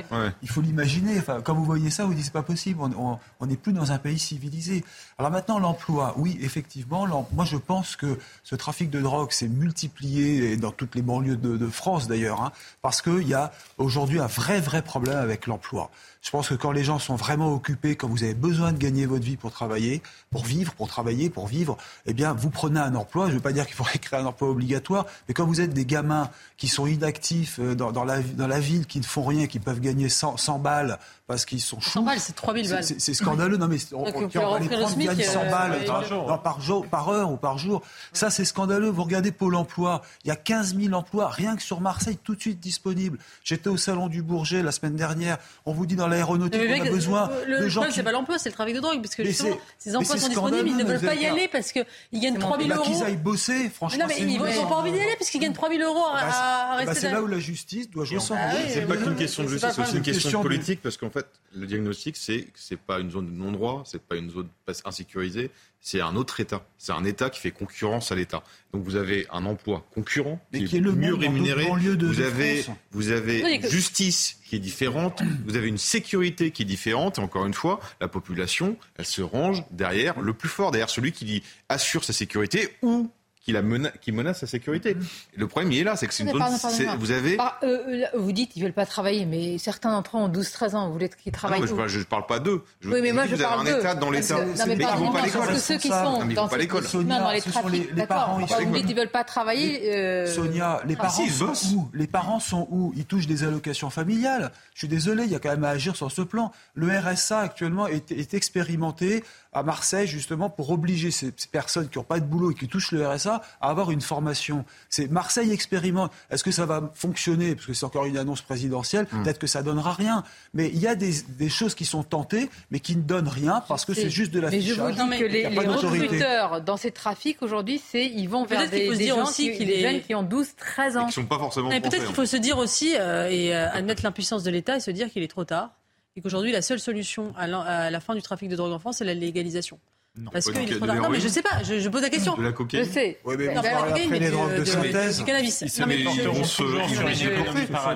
il faut l'imaginer. Enfin, quand vous voyez ça, vous dites c'est pas possible. On n'est plus dans un pays civilisé. Alors maintenant, l'emploi. Oui, effectivement. Moi, je pense que ce trafic de drogue s'est multiplié dans toutes les banlieues de, de France d'ailleurs, hein, parce qu'il y a aujourd'hui un vrai, vrai problème avec l'emploi. Je pense que quand les gens sont vraiment occupés, quand vous avez besoin de gagner votre vie pour travailler, pour vivre, pour travailler, pour vivre, eh bien, vous prenez un emploi. Je ne veux pas dire qu'il faudrait créer un emploi obligatoire, mais quand vous êtes des gamins qui sont inactifs euh, dans, la, ville, qui ne font rien, qui peuvent gagner 100, 100 balles parce qu'ils sont chauds. 100 balles, c'est 3000 balles. C'est scandaleux. Non, mais on, on, va les prendre, gagnent 100 euh, balles par, jour. par, jour, par heure ou par jour. Ça, c'est scandaleux. Vous regardez Pôle emploi, il y a 15 000 emplois, rien que sur Marseille, tout de suite disponibles. J'étais au Salon du Bourget la semaine dernière. On vous dit dans l'aéronautique, on a besoin le, de gens. Le c'est pas l'emploi, c'est le travail de drogue. Parce que justement, ces emplois sont disponibles, ils ne veulent pas y aller parce qu'ils gagnent 3 000 euros. Qu'ils aillent bosser, franchement. Non, mais ils n'ont pas envie d'y aller parce qu'ils gagnent 3 000 euros à rester la justice doit jouer son rôle. C'est pas qu'une question de justice, c'est aussi une question politique, parce qu'en fait, le diagnostic, c'est que c'est pas une zone de non-droit, c'est pas une zone insécurisée, c'est un autre État. C'est un État qui fait concurrence à l'État. Donc vous avez un emploi concurrent qui, est, le mieux rémunéré. vous avez, vous avez justice qui est différente. Vous avez une sécurité qui est différente. Et encore une fois, la population, elle se range derrière le plus fort, derrière celui qui assure sa sécurité ou qui, la qui menace sa sécurité. Le problème, il est là, c'est que c'est une zone. vous avez. Bah, euh, vous dites qu'ils ne veulent pas travailler, mais certains d'entre eux ont 12-13 ans. Vous voulez qu'ils travaillent non, Je ne parle pas d'eux. oui, mais moi, je vous parle avez un État dans l'État. Mais, ils ne vont pas à l'école. ceux qui sont dans, pas l'école. dans les trafics. Ils Vous dites qu'ils ne veulent pas travailler. Euh, Sonia, les parents sont où? Les parents sont où? Ils touchent des allocations familiales. Je suis désolé, il y a quand même à agir sur ce plan. Le RSA actuellement est expérimenté à Marseille justement pour obliger ces, personnes qui n'ont pas de boulot et qui touchent le RSA à avoir une formation. C'est Marseille expérimente. Est-ce que ça va fonctionner? Parce que c'est encore une annonce présidentielle. Hmm. Peut-être que ça donnera rien. Mais il y a des, choses qui sont tentées, mais qui ne donnent rien parce que c'est juste de la Mais je vous dis que les, les recruteurs dans ces trafics aujourd'hui, c'est ils vont vers des, des gens aussi qui, les jeunes qui ont 12, 13 ans. Et qui sont pas forcément. Peut-être qu'il faut se dire aussi euh, et euh, admettre l'impuissance de l'État et se dire qu'il est trop tard et qu'aujourd'hui, la seule solution à la, fin du trafic de drogue en France, c'est la légalisation. Non, Parce que il Non, mais je sais pas, je, pose la question. De la cocaïne Je sais. Oui, mais, non, mais après les drogues de, synthèse. Du cannabis. Non, mais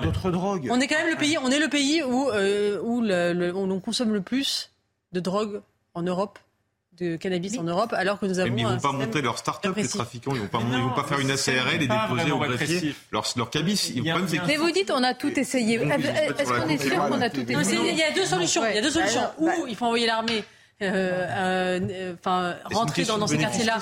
d'autres drogues. On est quand même le pays, on est le pays où, euh, où, le, où on consomme le plus de drogue en Europe de cannabis en Europe, alors que nous avons. Mais ils ne vont pas monter leur start-up, les trafiquants. Ils vont pas, ils vont pas faire une ACRL et déposer au greffier leur, leur cabis. Mais vous dites, on a tout essayé. Est-ce qu'on est sûr qu'on a tout essayé Il y a deux solutions. Il y a deux solutions. Ou il faut envoyer l'armée, euh, enfin, rentrer dans ces quartiers-là.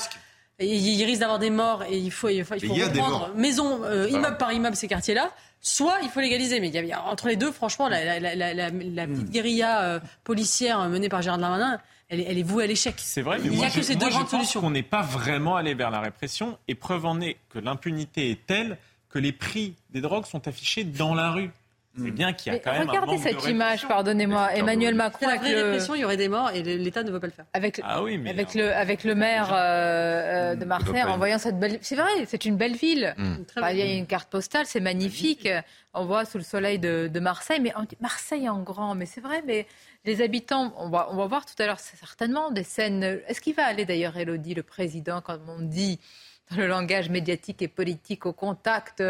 Il risque d'avoir des morts et il faut, il faut, il faut reprendre maison, euh, immeuble par immeuble ces quartiers-là. Soit il faut légaliser, mais il y a, entre les deux, franchement, la, la, la, la petite guérilla euh, policière menée par Gérard Darmanin, elle, elle, est vouée à l'échec. C'est vrai, mais il n'y a que ces deux grandes solutions. On n'est pas vraiment allé vers la répression, et preuve en est que l'impunité est telle que les prix des drogues sont affichés dans la rue. C'est hmm. bien qu'il y a quand même Regardez cette image, pardonnez-moi. Emmanuel Macron. Avec la répression, il y aurait des morts et l'État ne veut pas le faire. Avec, ah oui, mais avec, le, avec le maire euh, euh, de Marseille en voyant cette belle. C'est vrai, c'est une belle ville. Hmm. il y a une carte postale, c'est magnifique. On voit sous le soleil de, de Marseille. Mais Marseille en grand, mais c'est vrai, mais les habitants, on va, voir tout à l'heure certainement des scènes. Est-ce qu'il va aller d'ailleurs, Elodie, le président, comme on dit dans le langage médiatique et politique, au contact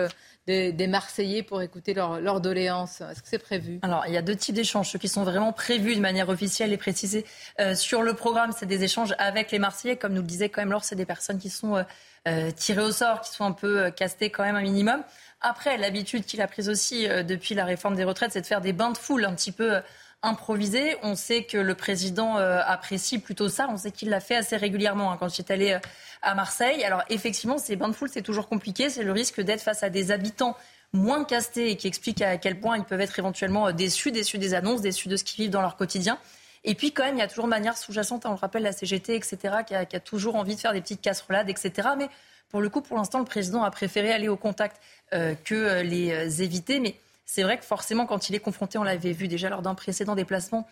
des, Marseillais pour écouter leur doléances Est-ce que c'est prévu? Alors, il y a deux types d'échanges. Ceux qui sont vraiment prévus de manière officielle et précisée euh, sur le programme, c'est des échanges avec les Marseillais. Comme nous le disait quand même Laure, c'est des personnes qui sont euh, euh, tirées au sort, qui sont un peu castées quand même un minimum. Après, l'habitude qu'il a prise aussi depuis la réforme des retraites, c'est de faire des bains de foule un petit peu improvisés. On sait que le président apprécie plutôt ça. On sait qu'il l'a fait assez régulièrement. Hein, quand j'étais allé à Marseille. Alors effectivement, ces bains de foule, c'est toujours compliqué. C'est le risque d'être face à des habitants moins castés et qui expliquent à quel point ils peuvent être éventuellement euh, déçus, déçus des annonces, déçus de ce qu'ils vivent dans leur quotidien. Et puis quand même, il y a toujours manière sous-jacente, on le rappelle, la CGT, etc., qui a, toujours envie de faire des petites casserolades, etc. Mais pour le coup, pour l'instant, le président a préféré aller au contact euh, que euh, les éviter. Mais c'est vrai que forcément, quand il est confronté, on l'avait vu déjà lors d'un précédent déplacement,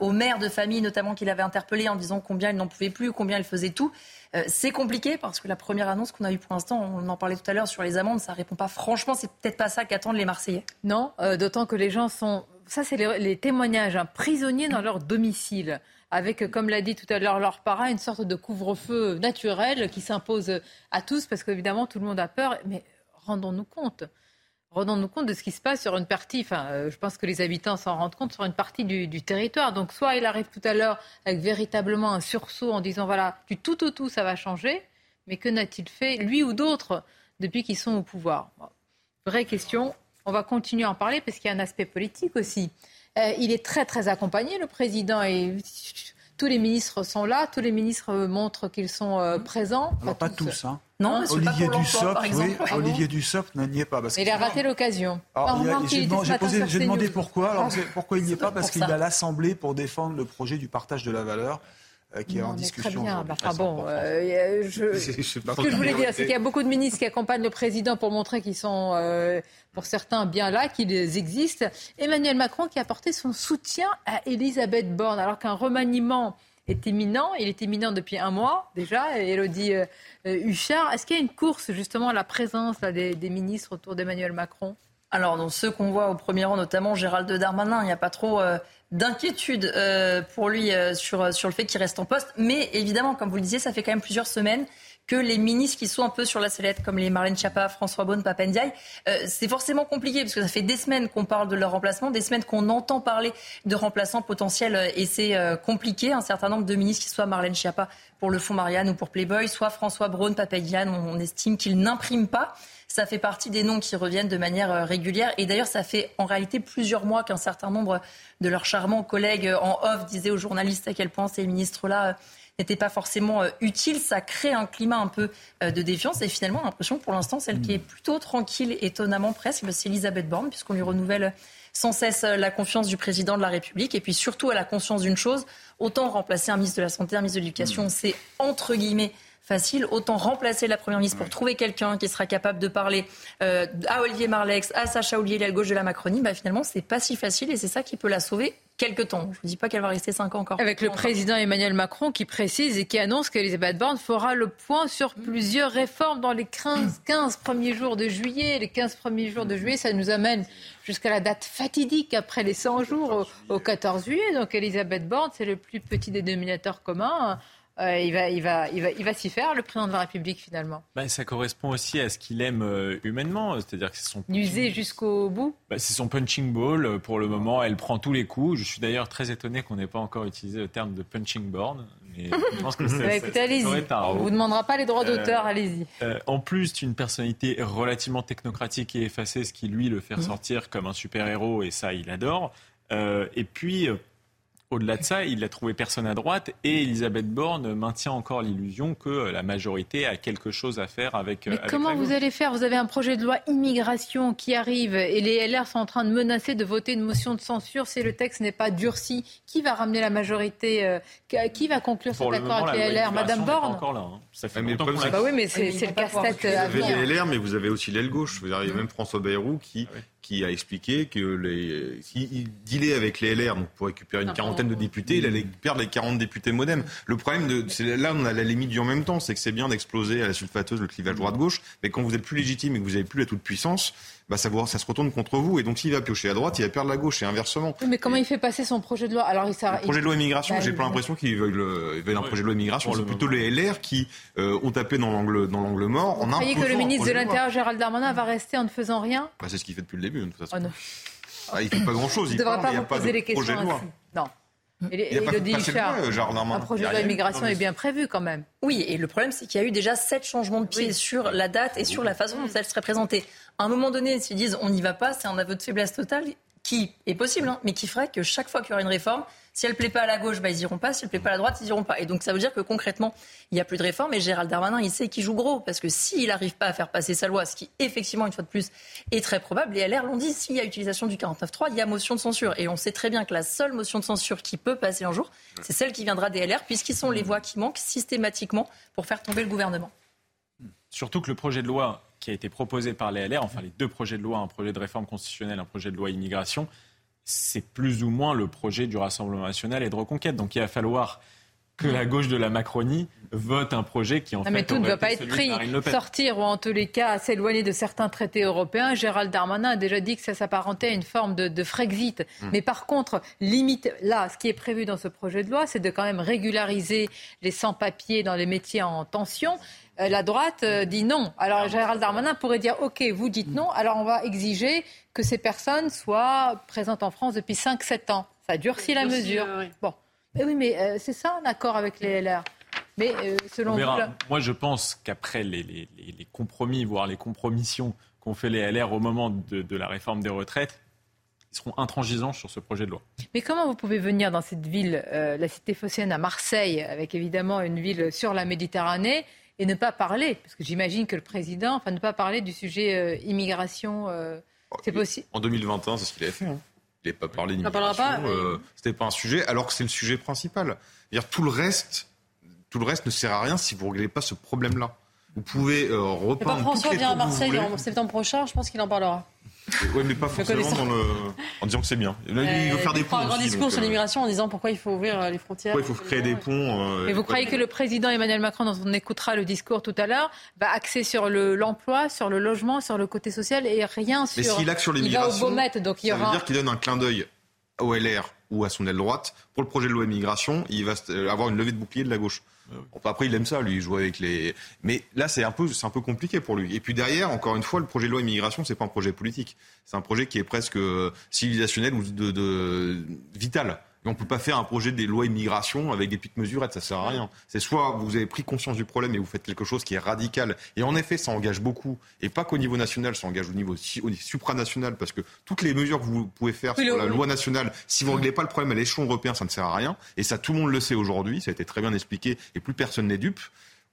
aux mères de famille notamment qu'il avait interpellé en disant combien il n'en pouvait plus, combien il faisait tout. Euh, c'est compliqué parce que la première annonce qu'on a eue pour l'instant, on en parlait tout à l'heure sur les amendes, ça répond pas. Franchement, c'est peut-être pas ça qu'attendent les Marseillais. Non, euh, d'autant que les gens sont. Ça, c'est les, témoignages, hein, prisonniers dans leur domicile avec, comme l'a dit tout à l'heure leur parrain, une sorte de couvre-feu naturel qui s'impose à tous, parce qu'évidemment, tout le monde a peur. Mais rendons-nous compte, rendons-nous compte de ce qui se passe sur une partie, enfin, euh, je pense que les habitants s'en rendent compte, sur une partie du, territoire. Donc, soit il arrive tout à l'heure avec véritablement un sursaut en disant, voilà, du tout au tout, ça va changer, mais que n'a-t-il fait, lui ou d'autres, depuis qu'ils sont au pouvoir? Vraie question. On va continuer à en parler parce qu'il y a un aspect politique aussi. Euh, il est très, très accompagné, le président, et tous les ministres sont là, tous les ministres montrent qu'ils sont euh, présents. pas, tous, hein. Non, Olivier Dussopt, oui, Olivier Dussopt n'y est pas. Parce il a raté l'occasion. J'ai demandé pourquoi. Alors, pourquoi il n'y est pas Parce qu'il a l'Assemblée pour défendre le projet du partage de la valeur euh, qui est en discussion. Très bien. Enfin, bon, euh, je... ce que je voulais dire, c'est qu'il y a beaucoup de ministres qui accompagnent le président pour montrer qu'ils sont, pour certains, bien là, qu'ils existent. Emmanuel Macron qui a apporté son soutien à Elisabeth Borne, alors qu'un remaniement est imminent. Il est imminent depuis un mois déjà, Elodie euh, euh, Huchard. Est-ce qu'il y a une course justement à la présence des, ministres autour d'Emmanuel Macron? Alors, dans ceux qu'on voit au premier rang, notamment Gérald Darmanin, il n'y a pas trop euh, d'inquiétude pour lui sur, sur le fait qu'il reste en poste. Mais évidemment, comme vous le disiez, ça fait quand même plusieurs semaines que les ministres qui sont un peu sur la sellette, comme les Marlène Schiappa, François Bonne, Papendiaï, euh, c'est forcément compliqué parce que ça fait des semaines qu'on parle de leur remplacement, des semaines qu'on entend parler de remplaçants potentiels euh, et c'est euh, compliqué. Un certain nombre de ministres, qui soient Marlène Schiappa pour le fonds Marianne ou pour Playboy, soit François Braun, Papendiaï, on, estime qu'ils n'impriment pas. Ça fait partie des noms qui reviennent de manière régulière. Et d'ailleurs, ça fait en réalité plusieurs mois qu'un certain nombre de leurs charmants collègues en off disaient aux journalistes à quel point ces ministres-là n'était pas forcément euh, utile. Ça crée un climat un peu euh, de défiance. Et finalement, l'impression pour l'instant, celle qui est plutôt tranquille, étonnamment presque, c'est Elisabeth Borne, puisqu'on lui renouvelle sans cesse euh, la confiance du président de la République. Et puis surtout, elle a conscience d'une chose autant remplacer un ministre de la Santé, un ministre de l'Éducation, c'est entre guillemets facile. Autant remplacer la Première ministre pour trouver quelqu'un qui sera capable de parler à Olivier Marlex, à Sacha Ollier, à gauche de la Macronie. Bah, finalement, c'est pas si facile et c'est ça qui peut la sauver quelques temps. Je ne vous dis pas qu'elle va rester cinq ans encore. Avec le président Emmanuel Macron qui précise et qui annonce qu'Elisabeth Borne fera le point sur plusieurs réformes dans les 15, 15 premiers jours de juillet. Les 15 premiers jours de juillet, ça nous amène jusqu'à la date fatidique après les 100 jours au, au 14 juillet. Donc Elisabeth Borne, c'est le plus petit des dénominateurs communs. Euh, il va, il va, il va, il va s'y faire, le président de la République, finalement. Ben, ça correspond aussi à ce qu'il aime euh, humainement, c'est-à-dire que c'est son... Jusqu'au bout ben, C'est son punching ball, euh, pour le moment, elle prend tous les coups. Je suis d'ailleurs très étonné qu'on n'ait pas encore utilisé le terme de punching board. Mais je pense que c'est Bah, écoutez, allez-y. On vous demandera pas les droits d'auteur, Euh, allez-y. En plus d'une personnalité relativement technocratique et effacée, ce qui lui le fait ressortir comme un super-héros, et ça, il adore. Et puis, au-delà de ça, il n'a trouvé personne à droite, et Elisabeth Borne maintient encore l'illusion que euh, la majorité a quelque chose à faire avec. euh, Mais avec comment la vous allez faire? Vous avez un projet de loi immigration qui arrive et les LR sont en train de menacer de voter une motion de censure si le texte n'est pas durci. Qui va ramener la majorité euh, Qui va conclure Pour cet accord moment, avec les LR Madame Borne? encore là. hein. Ça fait mais problème, Bah oui, mais c'est le casse-tête à Vous avez les LR, mais vous avez aussi l'aile gauche. Je veux dire, Il y a même François Bayrou qui, Ah qui a expliqué que les, s'il dealait avec les LR donc pour récupérer une quarantaine de députés, il allait perdre les 40 députés modem. Le problème, de, c'est là on a la limite du en même temps, c'est que c'est bien d'exploser à la sulfateuse le clivage droite-gauche, mais quand vous êtes plus légitime et que vous n'avez plus la toute puissance, bah ça, vous- ça se retourne contre vous. Et donc s'il va piocher à droite, il va perdre la gauche et inversement. Oui, mais comment il fait passer son projet de loi Alors, il Le projet de loi immigration, Bah, j'ai pas il- l'impression qu'ils veulent, euh, un projet de loi immigration. C'est plutôt les LR qui euh, ont tapé dans l'angle, dans l'angle mort. en Vous croyez que le ministre de l'Intérieur, Gérald Darmanin, va rester en ne faisant rien Bah, c'est ce qu'il fait depuis le début, de toute façon. Oh non. Ah, il fait pas grand-chose. Il ne devrais parle, pas il vous pas poser de les questions projet de loi. Non. Et, Il a pas Elodie fait passer le Gérald Darmanin. un projet Il de loi immigration est bien prévu quand même. Oui, et le problème, c'est qu'il y a eu déjà sept changements de pied sur la date et sur la façon dont elle serait présentée. À un moment donné, s'ils disent on n'y va pas, c'est un aveu de faiblesse totale qui est possible, hein, mais qui ferait que chaque fois qu'il y aura une réforme, si elle plaît pas à la gauche, bah, ils iront pas. Si elle plaît pas à la droite, ils iront pas. Et donc ça veut dire que concrètement, il n'y a plus de réforme. Et Gérald Darmanin, il sait qu'il joue gros parce que s'il n'arrive pas à faire passer sa loi, ce qui effectivement une fois de plus est très probable, les LR l'ont dit, s'il y a utilisation du 49.3, il y a motion de censure. Et on sait très bien que la seule motion de censure qui peut passer un jour, c'est celle qui viendra des LR, puisqu'ils sont les voix qui manquent systématiquement pour faire tomber le gouvernement. Surtout que le projet de loi qui a été proposé par les LR, enfin les deux projets de loi, un projet de réforme constitutionnelle, un projet de loi immigration, c'est plus ou moins le projet du Rassemblement national et de reconquête. Donc il va falloir que la gauche de la Macronie vote un projet qui en Non, fait mais tout ne va pas être pris. Sortir ou en tous les cas s'éloigner de certains traités européens. Gérald Darmanin a déjà dit que ça s'apparentait à une forme de, de Frexit. Mm. Mais par contre, limite, là, ce qui est prévu dans ce projet de loi, c'est de quand même régulariser les sans-papiers dans les métiers en tension. Euh, la droite euh, dit non. Alors Gérald Darmanin pourrait dire OK, vous dites non, alors on va exiger que ces personnes soient présentes en France depuis 5-7 ans. Ça durcit la mesure. oui. Bon. Mais oui, mais euh, c'est ça un accord avec les LR. Mais euh, selon On vous, là- Moi, je pense qu'après les, les- les- les compromis, voire les compromissions qu'ont fait les LR au moment de, de la réforme des retraites, ils seront intransigeants sur ce projet de loi. Mais comment vous pouvez venir dans cette ville, euh, la cité phocéenne à Marseille, avec évidemment une ville sur la Méditerranée, et ne pas parler, parce que j'imagine que le président, enfin ne pas parler du sujet euh, immigration, euh, c'est possible. En 2021, c'est ce qu'il avait fait. hein. Il n'avait pas parlé d'immigration. pas, euh, C'était pas un sujet, alors que c'est le sujet principal. C'est-à-dire tout le reste, tout le reste ne sert à rien si vous ne réglez pas ce problème-là. Vous pouvez euh, quand repeindre toutes François vient à Marseille en septembre prochain, je pense qu'il en parlera. Oui, mais pas forcément connaissant. dans le... en disant que c'est bien. Là, il veut Euh, faire des ponts. un grand aussi, discours donc, sur euh, l'immigration en disant pourquoi il faut ouvrir euh, les frontières. pourquoi il faut créer des ponts. euh, Et vous croyez que le président Emmanuel Macron, dont on écoutera le discours tout à l'heure, va axer sur le- l'emploi, sur le logement, sur le côté social et rien sur. Mais s'il axe sur Il va au l'immigration, donc il y ça veut aura. dire qu'il donne un clin d'œil au LR ou à son aile droite. Pour le projet de loi immigration, il va avoir une levée de bouclier de la gauche. Bon, après, il aime ça, lui, jouer avec les. Mais là, c'est un peu, un peu compliqué pour lui. Et puis derrière, encore une fois, le projet de loi immigration, c'est pas un projet politique. C'est un projet qui est presque euh, civilisationnel ou de, de vital. Et on peut pas faire un projet des lois immigration avec des petites mesurettes, ça sert à rien. C'est soit vous avez pris conscience du problème et vous faites quelque chose qui est radical. Et en effet, ça engage beaucoup. Et pas qu'au niveau national, ça engage au niveau si- au niveau supranational, parce que toutes les mesures que vous pouvez faire sur la loi nationale, si vous ne réglez pas le problème à l'échelon européen, ça ne sert à rien. Et ça, tout le monde le sait aujourd'hui. Ça a été très bien expliqué et plus personne n'est dupe.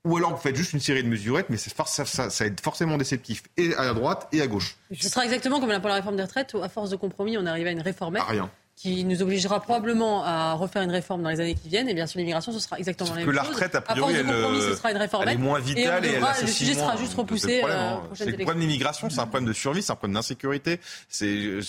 Ou alors vous faites juste une série de mesurettes, mais ça, ça, ça va être forcément déceptif et à la droite et à gauche. Ce sera exactement comme pour la réforme des retraites, où à force de compromis, on arrive à une réformette À rien. Qui nous obligera probablement à refaire une réforme dans les années qui viennent. Et bien sûr, l'immigration, ce sera exactement la même que la chose. retraite, a priori, de elle, compromis, euh, ce sera une réformette. Elle est moins vitale et, devra- le sujet moins, sera juste hein, repoussé problème, euh, hein. C'est le problème de l'immigration, c'est un problème de survie, c'est un problème d'insécurité. C'est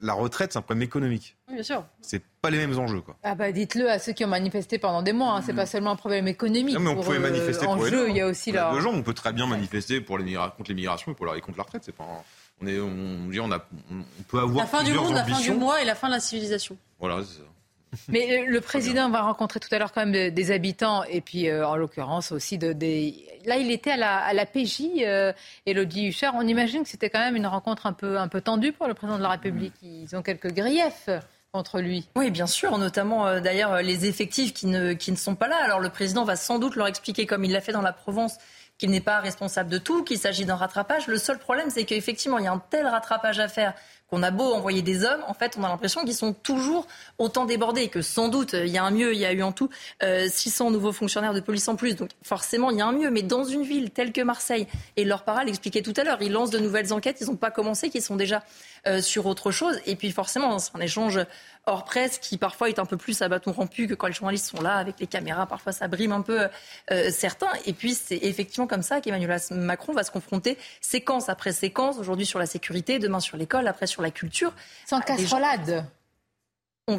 la retraite, c'est un problème économique. Oui, bien sûr. C'est pas les mêmes enjeux, quoi. Ah bah dites-le à ceux qui ont manifesté pendant des mois. Hein. C'est pas seulement un problème économique. Non, mais on pour, pouvait euh, manifester en pour les jeu. deux, Il y a hein. aussi la. deux gens, on peut très bien manifester pour l'immigration, contre l'immigration et pour la, et contre la retraite. C'est pas, un- on est, on, dit, on a, on, peut avoir La fin du plusieurs monde, la fin ambitions. du mois et la fin de la civilisation. Voilà, c'est ça. Mais euh, le président va rencontrer tout à l'heure quand même de- des habitants et puis euh, en l'occurrence aussi de, des. Là, il était à la, à la PJ, euh, Elodie Huchard. On imagine que c'était quand même une rencontre un peu, un peu tendue pour le président de la République. Ils ont quelques griefs contre lui. Oui, bien sûr, notamment euh, d'ailleurs les effectifs qui ne, qui ne sont pas là. Alors le président va sans doute leur expliquer, comme il l'a fait dans la Provence, qu'il n'est pas responsable de tout, qu'il s'agit d'un rattrapage. Le seul problème, c'est qu'effectivement, il y a un tel rattrapage à faire qu'on a beau envoyer des hommes, en fait, on a l'impression qu'ils sont toujours autant débordés, que sans doute, il y a un mieux, il y a eu en tout 600 euh, nouveaux fonctionnaires de police en plus, donc forcément, il y a un mieux. Mais dans une ville telle que Marseille, et leur para l'expliquait tout à l'heure, ils lancent de nouvelles enquêtes, ils n'ont pas commencé, qu'ils sont déjà euh, sur autre chose. Et puis forcément, c'est un échange hors presse qui parfois est un peu plus à bâton rompu que quand les journalistes sont là avec les caméras. Parfois, ça brime un peu euh, certains. Et puis, c'est effectivement comme ça qu'Emmanuel Macron va se confronter séquence après séquence, aujourd'hui sur la sécurité, demain sur l'école, après sur la culture. Sans casserolade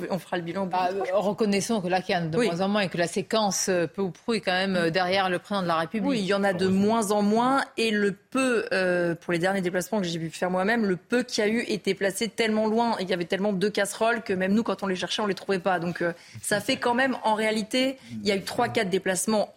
on, fera le bilan. Bah, reconnaissons que là, qu'il y en a de moins en moins et que la séquence, euh, peu ou prou, est quand même euh, derrière le président de la République. Oui, il y en a de moins en moins. Et le peu, euh, pour les derniers déplacements que j'ai pu faire moi-même, le peu qu'il y a eu était placé tellement loin et il y avait tellement de casseroles que même nous, quand on les cherchait, on les trouvait pas. Donc ça fait quand même, en réalité, il y a eu 3-4 déplacements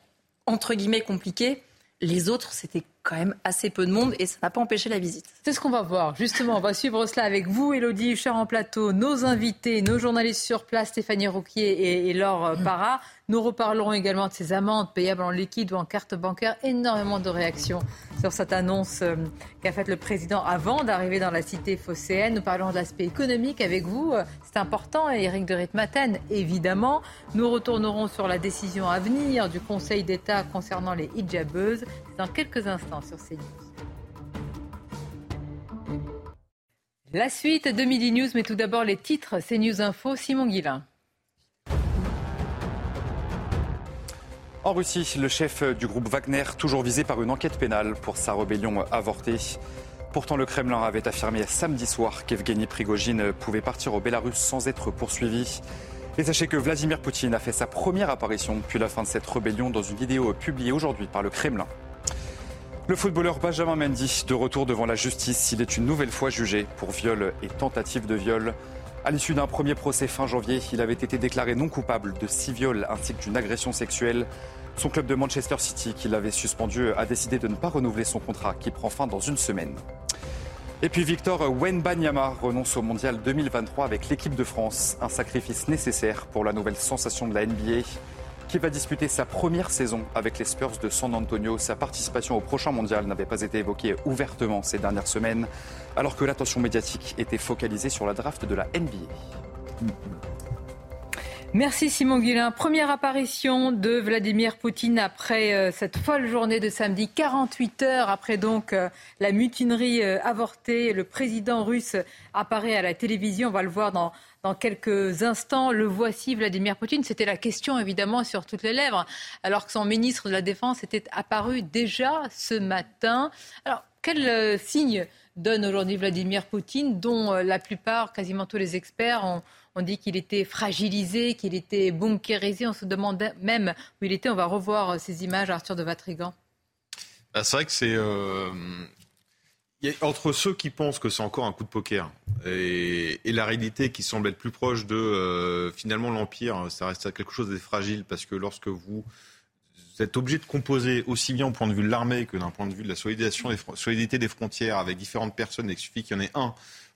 entre guillemets compliqués. Les autres, c'était quand même assez peu de monde et ça n'a pas empêché la visite. C'est ce qu'on va voir. Justement, on va suivre cela avec vous, Elodie cher en plateau, nos invités, nos journalistes sur place, Stéphanie Rouquier et, Laure Parra. Nous reparlerons également de ces amendes payables en liquide ou en carte bancaire. Énormément de réactions sur cette annonce euh, qu'a faite le président avant d'arriver dans la cité phocéenne. Nous parlons de l'aspect économique avec vous. C'est important. Éric de Ritmaten, évidemment. Nous retournerons sur la décision à venir du Conseil d'État concernant les hijabeuses dans quelques instants sur CNews. La suite de Midi News, mais tout d'abord les titres CNews Info, Simon Guillain. En Russie, le chef du groupe Wagner, toujours visé par une enquête pénale pour sa rébellion avortée. Pourtant, le Kremlin avait affirmé samedi soir qu'Evgeny Prigogine pouvait partir au Bélarus sans être poursuivi. Et sachez que Vladimir Poutine a fait sa première apparition depuis la fin de cette rébellion dans une vidéo publiée aujourd'hui par le Kremlin. Le footballeur Benjamin Mendy, de retour devant la justice, il est une nouvelle fois jugé pour viol et tentative de viol. À l'issue d'un premier procès fin janvier, il avait été déclaré non coupable de six viols ainsi que d'une agression sexuelle. Son club de Manchester City, qui l'avait suspendu, a décidé de ne pas renouveler son contrat qui prend fin dans une semaine. Et puis Victor Wenbanyama renonce au mondial 2023 avec l'équipe de France, un sacrifice nécessaire pour la nouvelle sensation de la NBA qui va disputer sa première saison avec les Spurs de San Antonio. Sa participation au prochain mondial n'avait pas été évoquée ouvertement ces dernières semaines, alors que l'attention médiatique était focalisée sur la draft de la NBA. Merci Simon Guillain. Première apparition de Vladimir Poutine après euh, cette folle journée de samedi, 48 heures après donc euh, la mutinerie euh, avortée. Le président russe apparaît à la télévision. On va le voir dans, dans quelques instants. Le voici, Vladimir Poutine. C'était la question évidemment sur toutes les lèvres, alors que son ministre de la Défense était apparu déjà ce matin. Alors, quel signe donne aujourd'hui Vladimir Poutine, dont la plupart, quasiment tous les experts, ont on dit qu'il était fragilisé, qu'il était bunkérisé. On se demande même où il était. On va revoir ces images, Arthur de Vatrigan. Bah, c'est vrai que c'est. Euh, entre ceux qui pensent que c'est encore un coup de poker et, la réalité qui semble être plus proche de euh, finalement l'Empire, ça reste quelque chose de fragile parce que lorsque vous êtes obligé de composer aussi bien au point de vue de l'armée que d'un point de vue de la solidité des frontières avec différentes personnes, il suffit qu'il y en ait un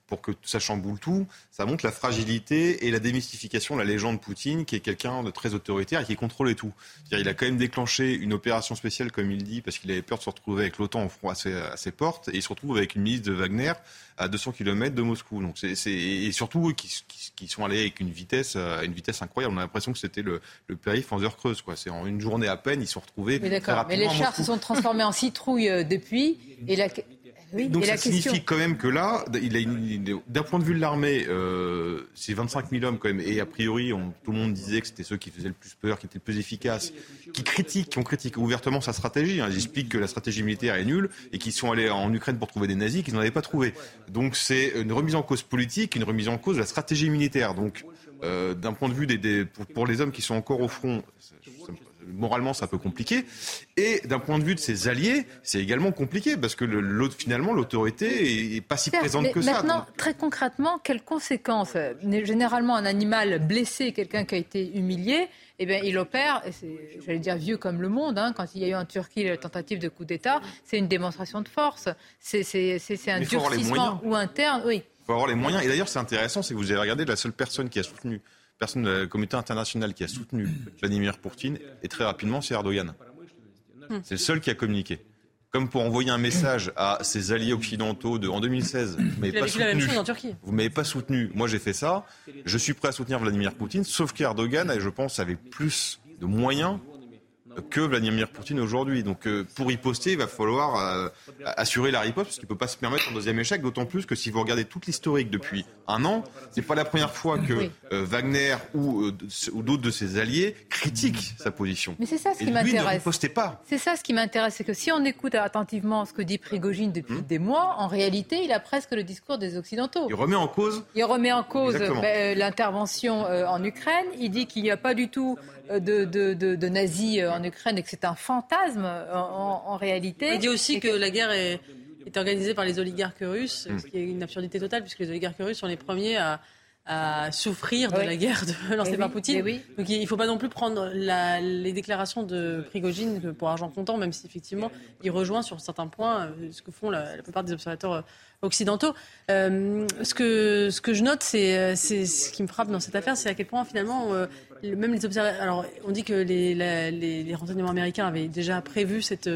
pour que ça chamboule tout, ça montre la fragilité et la démystification de la légende Poutine, qui est quelqu'un de très autoritaire et qui contrôlait tout. Il a quand même déclenché une opération spéciale, comme il dit, parce qu'il avait peur de se retrouver avec l'OTAN au front à ses, portes, et il se retrouve avec une milice de Wagner à 200 km de Moscou. Donc c'est, et surtout, qui, sont allés avec une vitesse, euh, une vitesse incroyable. On a l'impression que c'était le, le périph' en heure creuse. Quoi. C'est en une journée à peine, ils se sont retrouvés. Mais d'accord, mais les chars se sont transformés en citrouilles euh, depuis. Et la, donc ça signifie quand même que là, d'un point de vue de l'armée, euh, c'est 25 000 hommes quand même. Et a priori, tout le monde disait que c'était ceux qui faisaient le plus peur, qui étaient le plus efficaces, qui critiquent, qui ont critiqué ouvertement sa stratégie. Hein. Ils expliquent que la stratégie militaire est nulle et qu'ils sont allés en Ukraine pour trouver des nazis qu'ils n'en avaient pas trouvé. Donc c'est une remise en cause politique, une remise en cause de la stratégie militaire. Donc euh, d'un point de vue des, pour, les hommes qui sont encore au front, moralement, c'est un peu compliqué. Et d'un point de vue de ses alliés, c'est également compliqué parce que le, finalement, l'autorité est pas si présente que ça. Maintenant, très concrètement, quelles conséquences Généralement, un animal blessé, quelqu'un qui a été humilié, eh bien, il opère, j'allais dire vieux comme le monde, hein, quand il y a eu en Turquie la tentative de coup d'État, c'est une démonstration de force. C'est un durcissement ou interne, oui faut avoir les moyens. Et d'ailleurs, c'est intéressant, c'est que vous avez regardé la seule personne qui a soutenu, personne de la communauté internationale qui a soutenu Vladimir Poutine, et très rapidement, c'est Erdogan. Hmm. C'est le seul qui a communiqué. Comme pour envoyer un message à ses alliés occidentaux de, en 2016. Vous m'avez pas soutenu. Vous m'avez pas soutenu. Moi, j'ai fait ça. Je suis prêt à soutenir Vladimir Poutine, sauf qu'Erdogan, je pense, avait plus de moyens que Vladimir Poutine aujourd'hui. Donc euh, pour riposter, il va falloir euh, assurer la riposte parce qu'il ne peut pas se permettre un deuxième échec, d'autant plus que si vous regardez toute l'historique depuis un an, c'est pas la première fois que euh, Wagner ou, ou d'autres de ses alliés critiquent sa position. Mais c'est ça ce qui m'intéresse. pas. C'est ça ce qui m'intéresse, c'est que si on écoute attentivement ce que dit Prigogine depuis hmm. des mois, en réalité, il a presque le discours des Occidentaux. Il remet en cause. Il remet en cause ben, l'intervention en Ukraine. Il dit qu'il n'y a pas du tout de, de, de, nazis en Ukraine et que c'est un fantasme en, réalité. Il dit aussi que la guerre est, est, organisée par les oligarques russes, ce qui est une absurdité totale puisque les oligarques russes sont les premiers à, à souffrir de la guerre de, lancée par Poutine. Donc il ne faut pas non plus prendre la, les déclarations de Prigogine pour argent comptant, même si effectivement il rejoint sur certains points euh, ce que font la, plupart des observateurs euh, occidentaux. Euh, ce, que, ce que je note, c'est ce qui me frappe dans cette affaire, c'est à quel point finalement même les observateurs. Alors, on dit que les, les, renseignements américains avaient déjà prévu cette,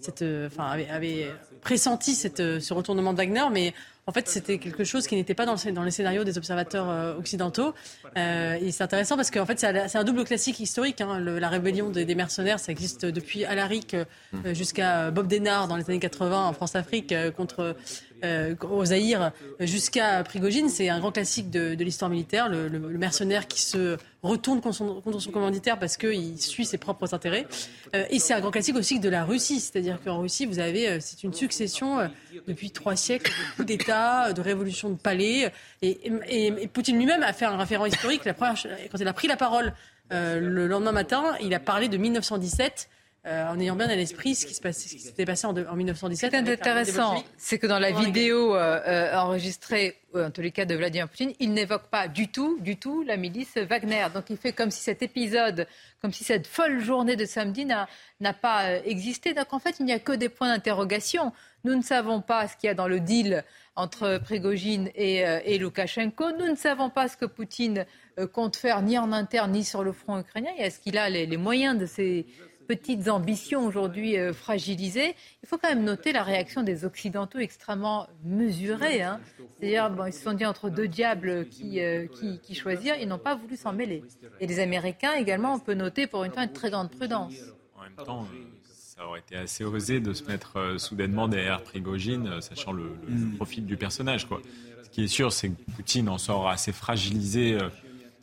cette, enfin, avaient, pressenti cette, ce retournement de Wagner, mais en fait, c'était quelque chose qui n'était pas dans, le, dans les scénarios des observateurs euh, occidentaux. Euh, et c'est intéressant parce qu'en fait, c'est un double classique historique. Hein, la rébellion des, mercenaires, ça existe depuis Alaric euh, jusqu'à Bob Denard dans les années 80 en France-Afrique contre euh, au Zaïre jusqu'à Prigogine. C'est un grand classique de, l'histoire militaire, le, mercenaire qui se retourne contre son, commanditaire parce qu'il suit ses propres intérêts. Euh, et c'est un grand classique aussi de la Russie, c'est-à-dire qu'en Russie, vous avez, euh, c'est une succession depuis trois siècles de coups d'État, de révolutions de palais. Et, Poutine lui-même a fait un référent historique. La première, quand il a pris la parole le lendemain matin, il a parlé de 1917 euh, en ayant bien à l'esprit ce qui s'était passé en, en 1917. Ce qui est intéressant, c'est que dans la vidéo euh, euh, enregistrée, en tous les cas de Vladimir Poutine, il n'évoque pas du tout, du tout la milice Wagner. Donc il fait comme si cet épisode, comme si cette folle journée de samedi n'a pas existé. Donc en fait, il n'y a que des points d'interrogation. Nous ne savons pas ce qu'il y a dans le deal entre Prigogine et, et Loukachenko. Nous ne savons pas ce que Poutine compte faire ni en interne ni sur le front ukrainien. Est-ce qu'il a les, les moyens de ces petites ambitions aujourd'hui euh, fragilisées, il faut quand même noter la réaction des Occidentaux extrêmement mesurée. Hein. C'est-à-dire, bon, ils se sont dit entre deux diables qui, euh, qui, choisir, ils n'ont pas voulu s'en mêler. Et les Américains également, on peut noter pour une fois une très grande prudence. En même temps, euh, ça aurait été assez osé de se mettre soudainement derrière Prigogine, sachant le, mm. profil du personnage. Quoi. Ce qui est sûr, c'est que Poutine en sort assez fragilisé,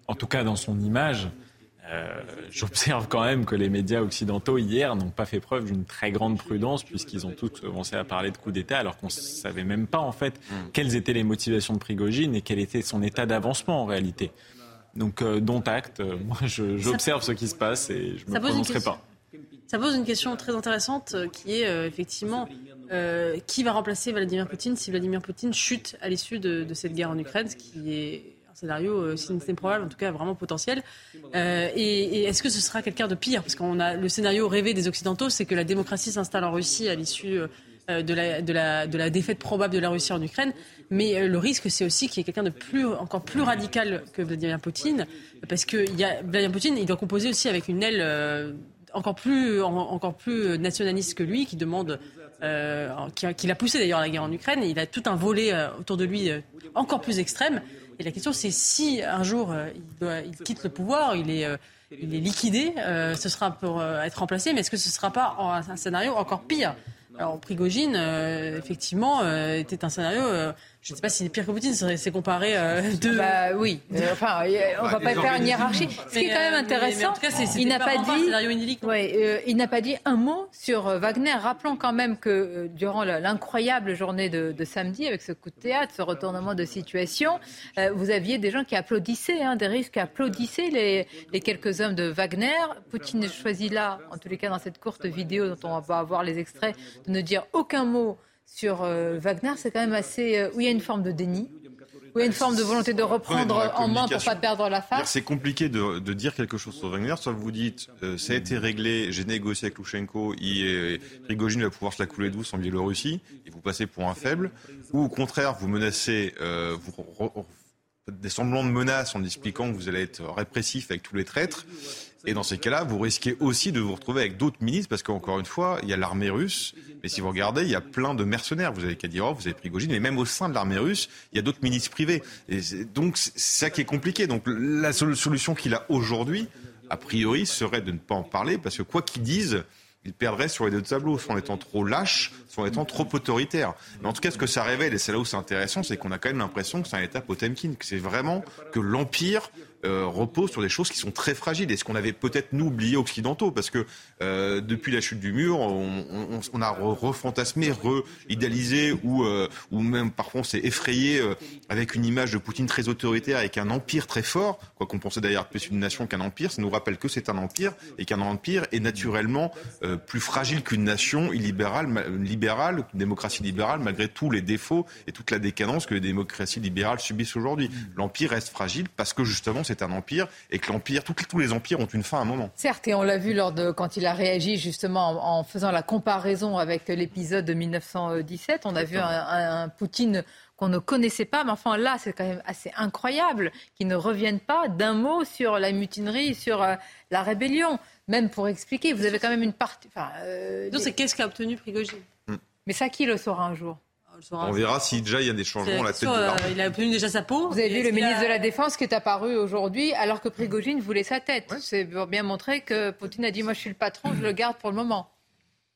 en tout cas dans son image. Euh, j'observe quand même que les médias occidentaux hier n'ont pas fait preuve d'une très grande prudence puisqu'ils ont tous commencé à parler de coup d'État alors qu'on ne savait même pas en fait mm. quelles étaient les motivations de Prigogine et quel était son état d'avancement en réalité. Donc euh, dont acte, euh, moi j'observe ce qui se passe et je ne me prononcerai pas. Ça pose une question très intéressante qui est effectivement qui va remplacer Vladimir Poutine si Vladimir Poutine chute à l'issue de, de, cette guerre en Ukraine, ce qui est scénario, euh, si c'est probable, en tout cas vraiment potentiel. Euh, et, est-ce que ce sera quelqu'un de pire? Parce qu'on a le scénario rêvé des Occidentaux, c'est que la démocratie s'installe en Russie à l'issue euh, de la, défaite probable de la Russie en Ukraine. Mais le risque, c'est aussi qu'il y ait quelqu'un de plus, encore plus radical que Vladimir Poutine, parce que Vladimir Poutine, il doit composer aussi avec une aile encore plus, encore plus nationaliste que lui, qui demande, qui, l'a poussé d'ailleurs à la guerre en Ukraine. il a tout un volet autour de lui encore plus extrême. Et la question, c'est si un jour euh, il, quitte le pouvoir, il est, euh, il est liquidé, euh, ce sera pour être remplacé, mais est-ce que ce ne sera pas un scénario encore pire? Alors, Prigogine, effectivement, était un scénario je ne sais pas si pire que Poutine, c'est comparé euh, de. Bah oui. Euh, enfin, on va pas faire une hiérarchie. Ce qui est quand même euh, intéressant, il n'a pas, dit. Ouais, il n'a pas dit un mot sur Wagner. Rappelons quand même que durant l'incroyable journée de, samedi, avec ce coup de théâtre, ce retournement de situation, vous aviez des gens qui applaudissaient, hein, des risques qui applaudissaient les, les, quelques hommes de Wagner. Poutine choisit là, en tous les cas dans cette courte vidéo dont on va avoir les extraits, de ne dire aucun mot sur euh, Wagner, c'est quand même assez. Euh, où il y a une forme de déni. il y a une forme de volonté de reprendre en main pour ne pas perdre la face. C'est compliqué de, dire quelque chose sur Wagner. Soit vous dites, euh, ça a été réglé, j'ai négocié avec Loushenko, il Prigogine va pouvoir se la couler douce en Biélorussie, et vous passez pour un faible. Ou au contraire, vous menacez, vous, des semblants de menaces en expliquant que vous allez être répressif avec tous les traîtres. Et dans ces cas-là, vous risquez aussi de vous retrouver avec d'autres ministres, parce qu'encore une fois, il y a l'armée russe, mais si vous regardez, il y a plein de mercenaires. Vous avez Kadyrov, vous avez Prigogine, mais même au sein de l'armée russe, il y a d'autres ministres privés. Et donc, c'est ça qui est compliqué. Donc, la solution qu'il a aujourd'hui, a priori, serait de ne pas en parler, parce que quoi qu'ils disent, il perdrait sur les deux tableaux, soit en étant trop lâche, soit en étant trop autoritaire. Mais en tout cas, ce que ça révèle, et c'est là où c'est intéressant, c'est qu'on a quand même l'impression que c'est un État Potemkin, que c'est vraiment que l'Empire euh, repose sur des choses qui sont très fragiles et ce qu'on avait peut-être nous oublié occidentaux parce que euh, depuis la chute du mur on, a refantasmé, re-idéalisé ou, euh, ou même parfois on s'est effrayé avec une image de Poutine très autoritaire avec un empire très fort quoi qu'on pensait d'ailleurs plus une nation qu'un empire ça nous rappelle que c'est un empire et qu'un empire est naturellement plus fragile qu'une nation illibérale, libérale, une démocratie libérale malgré tous les défauts et toute la décadence que les démocraties libérales subissent aujourd'hui. L'empire reste fragile parce que justement c'est un empire et que l'empire, tous les empires ont une fin à un moment. Certes, et on l'a vu lors de quand il a réagi justement en, faisant la comparaison avec l'épisode de 1917. On a vu un, Poutine qu'on ne connaissait pas, mais enfin là, c'est quand même assez incroyable qu'il ne revienne pas d'un mot sur la mutinerie, sur euh, la rébellion, même pour expliquer. Vous avez quand même une partie. Enfin, euh, c'est qu'est-ce qu'a obtenu Prigogine? Mais ça, qui le saura un jour on verra si déjà il y a des changements à la tête de l'armée. il a obtenu déjà sa peau. Vous avez vu le ministre de la Défense qui est apparu aujourd'hui alors que Prigogine voulait sa tête. C'est pour bien montrer que Poutine a dit moi je suis le patron, je le garde pour le moment.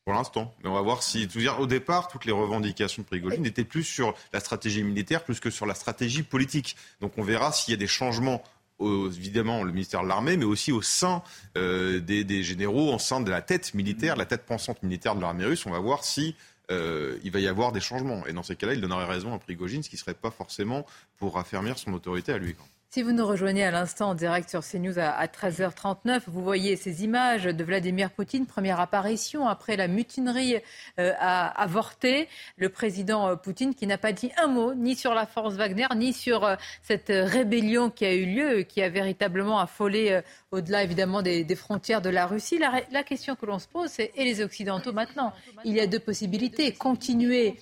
Pour l'instant. Mais on va voir si. Dire, au départ, toutes les revendications de Prigogine étaient plus sur la stratégie militaire plus que sur la stratégie politique. Donc on verra s'il y a des changements évidemment le ministère de l'Armée, mais aussi au sein euh, des, des, généraux, au sein de la tête militaire, la tête pensante militaire de l'armée russe. On va voir si euh, il va y avoir des changements. Et dans ces cas-là, il donnerait raison à Prigogine, ce qui ne serait pas forcément pour affermir son autorité à lui. Si vous nous rejoignez à l'instant en direct sur CNews à 13h39, vous voyez ces images de Vladimir Poutine, première apparition après la mutinerie euh, à avorté. Le président euh, Poutine qui n'a pas dit un mot ni sur la force Wagner, ni sur euh, cette rébellion qui a eu lieu, qui a véritablement affolé au-delà évidemment des, frontières de la Russie. La, question que l'on se pose, c'est et les Occidentaux maintenant? Il y a deux possibilités. Continuer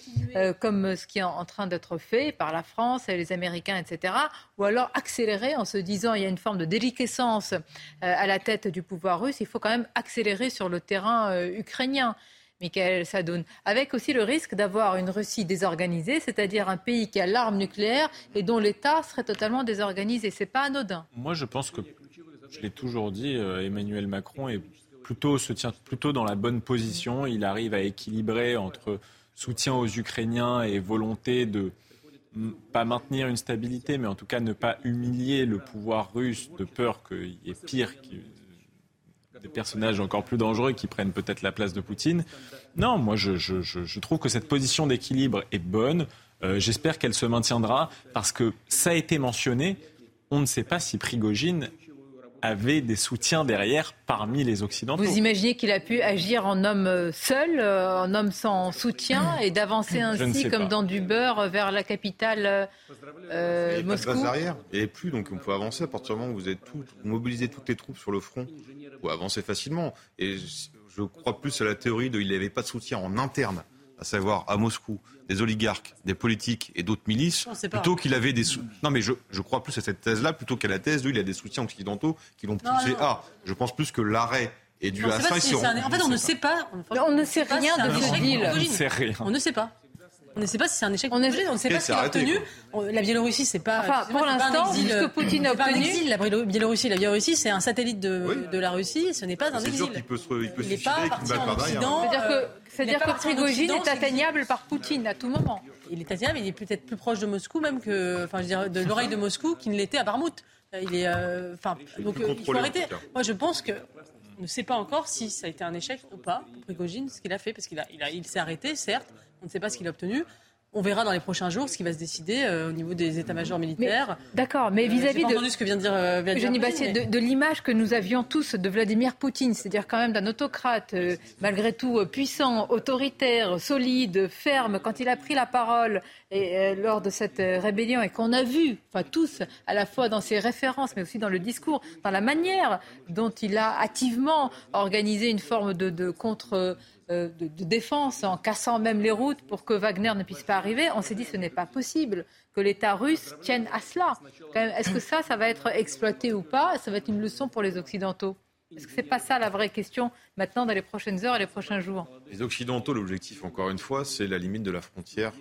comme ce qui est en train d'être fait par la France, et les Américains, etc. Ou alors en se disant il y a une forme de déliquescence euh, à la tête du pouvoir russe. Il faut quand même accélérer sur le terrain euh, ukrainien. Michael Sadoun, avec aussi le risque d'avoir une Russie désorganisée, c'est-à-dire un pays qui a l'arme nucléaire et dont l'État serait totalement désorganisé. C'est pas anodin. Moi, je pense que je l'ai toujours dit, euh, Emmanuel Macron est plutôt, se tient plutôt dans la bonne position. Il arrive à équilibrer entre soutien aux Ukrainiens et volonté de pas maintenir une stabilité, mais en tout cas ne pas humilier le pouvoir russe de peur qu'il y ait pire, des personnages encore plus dangereux qui prennent peut-être la place de Poutine. Non, moi je, trouve que cette position d'équilibre est bonne. Euh, j'espère qu'elle se maintiendra parce que ça a été mentionné. On ne sait pas si Prigogine avait des soutiens derrière parmi les Occidentaux. Vous imaginez qu'il a pu agir en homme euh, seul, euh, en homme sans soutien, et d'avancer ainsi comme dans du beurre vers la capitale euh, Moscou Il n'y a Il n'y plus, donc on peut avancer à partir du moment où vous êtes tout, mobilisez toutes les troupes sur le front. Vous avancer facilement. Et je crois plus à la théorie de il n'avait pas de soutien en interne à savoir à Moscou, des oligarques, des politiques et d'autres milices, plutôt qu'il avait des non mais je, je, crois plus à cette thèse-là plutôt qu'à la thèse de il a des soutiens occidentaux qui l'ont poussé à. Je pense plus que l'arrêt est dû à ça. en fait, on ne sait pas. On ne sait rien de ce deal. On ne sait rien. On ne sait pas. On ne sait pas si c'est un échec. On, ne sait pas ce qu'il a obtenu. La Biélorussie, c'est pas. Enfin, pour l'instant, ce que Poutine a obtenu. La Biélorussie, la Biélorussie, c'est un satellite de, de, la Russie. Ce n'est pas un exil. C'est sûr qu'il peut se, il peut il n'est pas parti en Occident. C'est-à-dire que c'est-à-dire que Prigogine est atteignable par Poutine à tout moment. Il est atteignable, il est peut-être plus proche de Moscou même que, enfin, je dirais, de l'oreille de Moscou qu'il ne l'était à Barmouth. Il est, euh, enfin, donc euh, il faut arrêter. Moi, je pense que on ne sait pas encore si ça a été un échec ou pas pour Prigogine ce qu'il a fait, parce qu'il a, il, a, il s'est arrêté, certes. On ne sait pas ce qu'il a obtenu. on verra dans les prochains jours ce qui va se décider euh, au niveau des états-majors militaires. D'accord, mais vis-à-vis de de ce que vient de dire, euh, Bastier, de, l'image que nous avions tous de Vladimir Poutine, c'est-à-dire quand même d'un autocrate euh, malgré tout puissant, autoritaire, solide, ferme, quand il a pris la parole et, lors de cette rébellion et qu'on a vu, enfin tous, à la fois dans ses références, mais aussi dans le discours, dans la manière dont il a activement organisé une forme de, de contre euh, de, défense en cassant même les routes pour que Wagner ne puisse pas arriver, on s'est dit ce n'est pas possible que l'État russe tienne à cela. Est-ce que ça, ça va être exploité ou pas? Ça va être une leçon pour les Occidentaux. Est-ce que ce n'est pas ça la vraie question maintenant dans les prochaines heures et les prochains jours? Les Occidentaux, l'objectif, encore une fois, c'est la limite de la frontière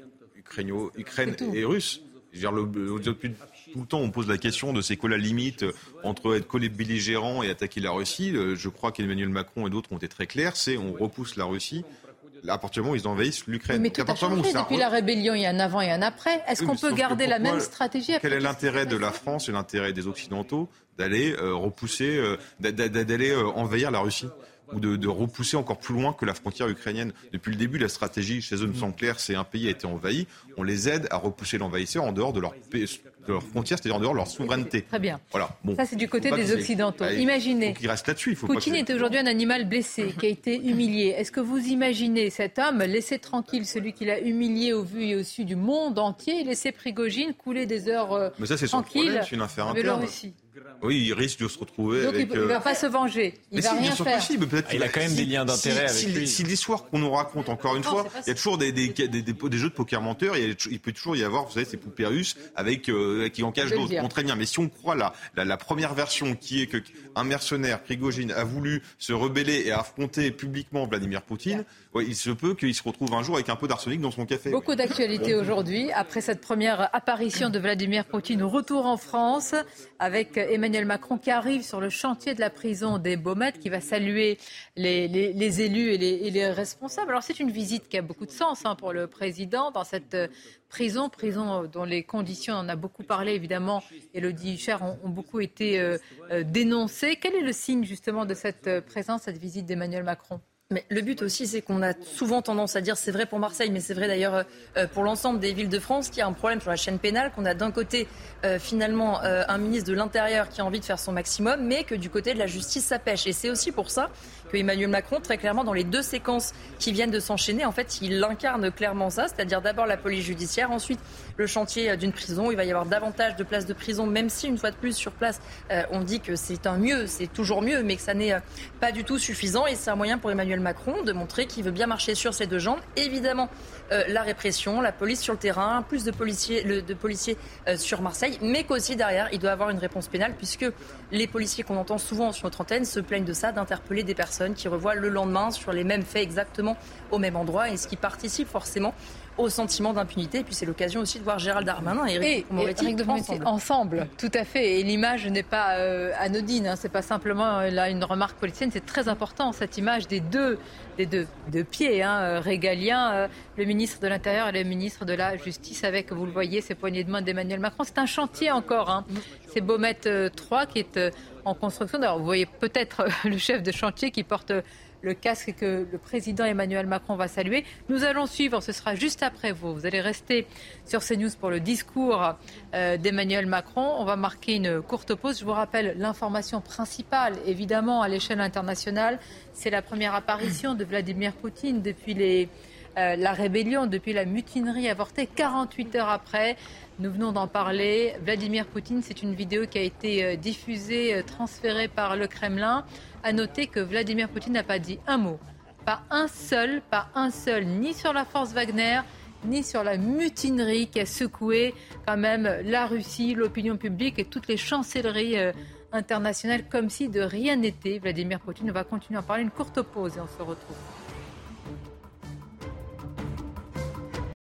Ukraine et russe. Je veux dire, depuis tout le temps, on pose la question de c'est quoi la limite entre être collé belligérant et attaquer la Russie. Euh, je crois qu'Emmanuel Macron et d'autres ont été très clairs. C'est on repousse la Russie à partir du moment où ils envahissent l'Ukraine. Mais tout a changé. Depuis la rébellion, il y a un avant et un après. Est-ce qu'on peut garder la même stratégie Quel est l'intérêt de la France et l'intérêt des Occidentaux d'aller euh, repousser, euh, d'aller envahir la Russie ou de, repousser encore plus loin que la frontière ukrainienne? Depuis le début, la stratégie chez eux me semble claire, c'est un pays a été envahi, on les aide à repousser l'envahisseur en dehors de leur, de leur frontière, c'est-à-dire en dehors de leur souveraineté. Très bien. Voilà. Bon. Ça, c'est du côté des Occidentaux. Imaginez. Il reste là-dessus. Poutine est aujourd'hui un animal blessé, qui a été humilié. Est-ce que vous imaginez cet homme laisser tranquille celui qui l'a humilié au vu et au su du monde entier, laisser Prigogine couler des heures euh, Mais ça, c'est son problème, c'est une affaire interne. Oui, il risque de se retrouver. Donc avec, il ne va pas se venger. Il va rien faire. Possible. Ah, il a quand même des liens d'intérêt avec lui. Si l'histoire qu'on nous raconte, encore une fois, il y a toujours des, des, des, des, jeux de poker menteurs. Il, peut toujours y avoir, vous savez, ces poupées russes avec, euh, qui en cachent d'autres. Bon, très bien. Mais si on croit la, la, la première version qui est qu'un mercenaire, Prigogine, a voulu se rebeller et affronter publiquement Vladimir Poutine, il se peut qu'il se retrouve un jour avec un peu d'arsenic dans son café. Beaucoup d'actualités aujourd'hui. Après cette première apparition de Vladimir Poutine, retour en France avec Emmanuel Macron qui arrive sur le chantier de la prison des Baumettes, qui va saluer les, élus et les, responsables. Alors c'est une visite qui a beaucoup de sens hein, pour le président dans cette euh, prison, prison dont les conditions, on en a beaucoup parlé évidemment, Elodie Huchard, ont, ont beaucoup été euh, euh, dénoncées. Quel est le signe justement de cette présence, cette visite d'Emmanuel Macron? Mais le but aussi, c'est qu'on a souvent tendance à dire, c'est vrai pour Marseille, mais c'est vrai d'ailleurs euh, pour l'ensemble des villes de France, qu'il y a un problème sur la chaîne pénale, qu'on a d'un côté euh, finalement euh, un ministre de l'Intérieur qui a envie de faire son maximum, mais que du côté de la justice, ça pêche. Et c'est aussi pour ça que Emmanuel Macron, très clairement, dans les deux séquences qui viennent de s'enchaîner, en fait, il incarne clairement ça, c'est-à-dire d'abord la police judiciaire, ensuite le chantier d'une prison. Il va y avoir davantage de places de prison, même si, une fois de plus, sur place, on dit que c'est un mieux, c'est toujours mieux, mais que ça n'est pas du tout suffisant. Et c'est un moyen pour Emmanuel Macron de montrer qu'il veut bien marcher sur ses deux jambes. Évidemment, euh, la répression, la police sur le terrain, plus de policiers, de policiers euh, sur Marseille, mais qu'aussi derrière, il doit avoir une réponse pénale, puisque les policiers qu'on entend souvent sur notre antenne se plaignent de ça, d'interpeller des personnes qui revoient le lendemain sur les mêmes faits exactement au même endroit, et ce qui participe forcément au sentiment d'impunité. Et puis c'est l'occasion aussi de voir Gérald Darmanin et Eric ensemble. ensemble. Tout à fait. Et l'image n'est pas euh, anodine. Hein. C'est pas simplement euh, là une remarque politicienne. C'est très important cette image des deux, des deux, deux pieds hein, euh, régaliens, le ministre de l'Intérieur et le ministre de la Justice, avec vous le voyez ces poignées de main d'Emmanuel Macron. C'est un chantier encore. Hein. C'est Beaumet 3 qui est en construction. Alors vous voyez peut-être le chef de chantier qui porte le casque que le président Emmanuel Macron va saluer. Nous allons suivre, ce sera juste après vous. Vous allez rester sur CNews pour le discours euh, d'Emmanuel Macron. On va marquer une courte pause. Je vous rappelle l'information principale, évidemment, à l'échelle internationale. C'est la première apparition de Vladimir Poutine depuis euh, la rébellion, depuis la mutinerie avortée, 48 heures après. Nous venons d'en parler. Vladimir Poutine, c'est une vidéo qui a été euh, diffusée, transférée par le Kremlin. À noter que Vladimir Poutine n'a pas dit un mot, pas un seul, pas un seul, ni sur la force Wagner, ni sur la mutinerie qui a secoué quand même la Russie, l'opinion publique et toutes les chancelleries euh, internationales, comme si de rien n'était. Vladimir Poutine, va continuer à parler. Une courte pause et on se retrouve.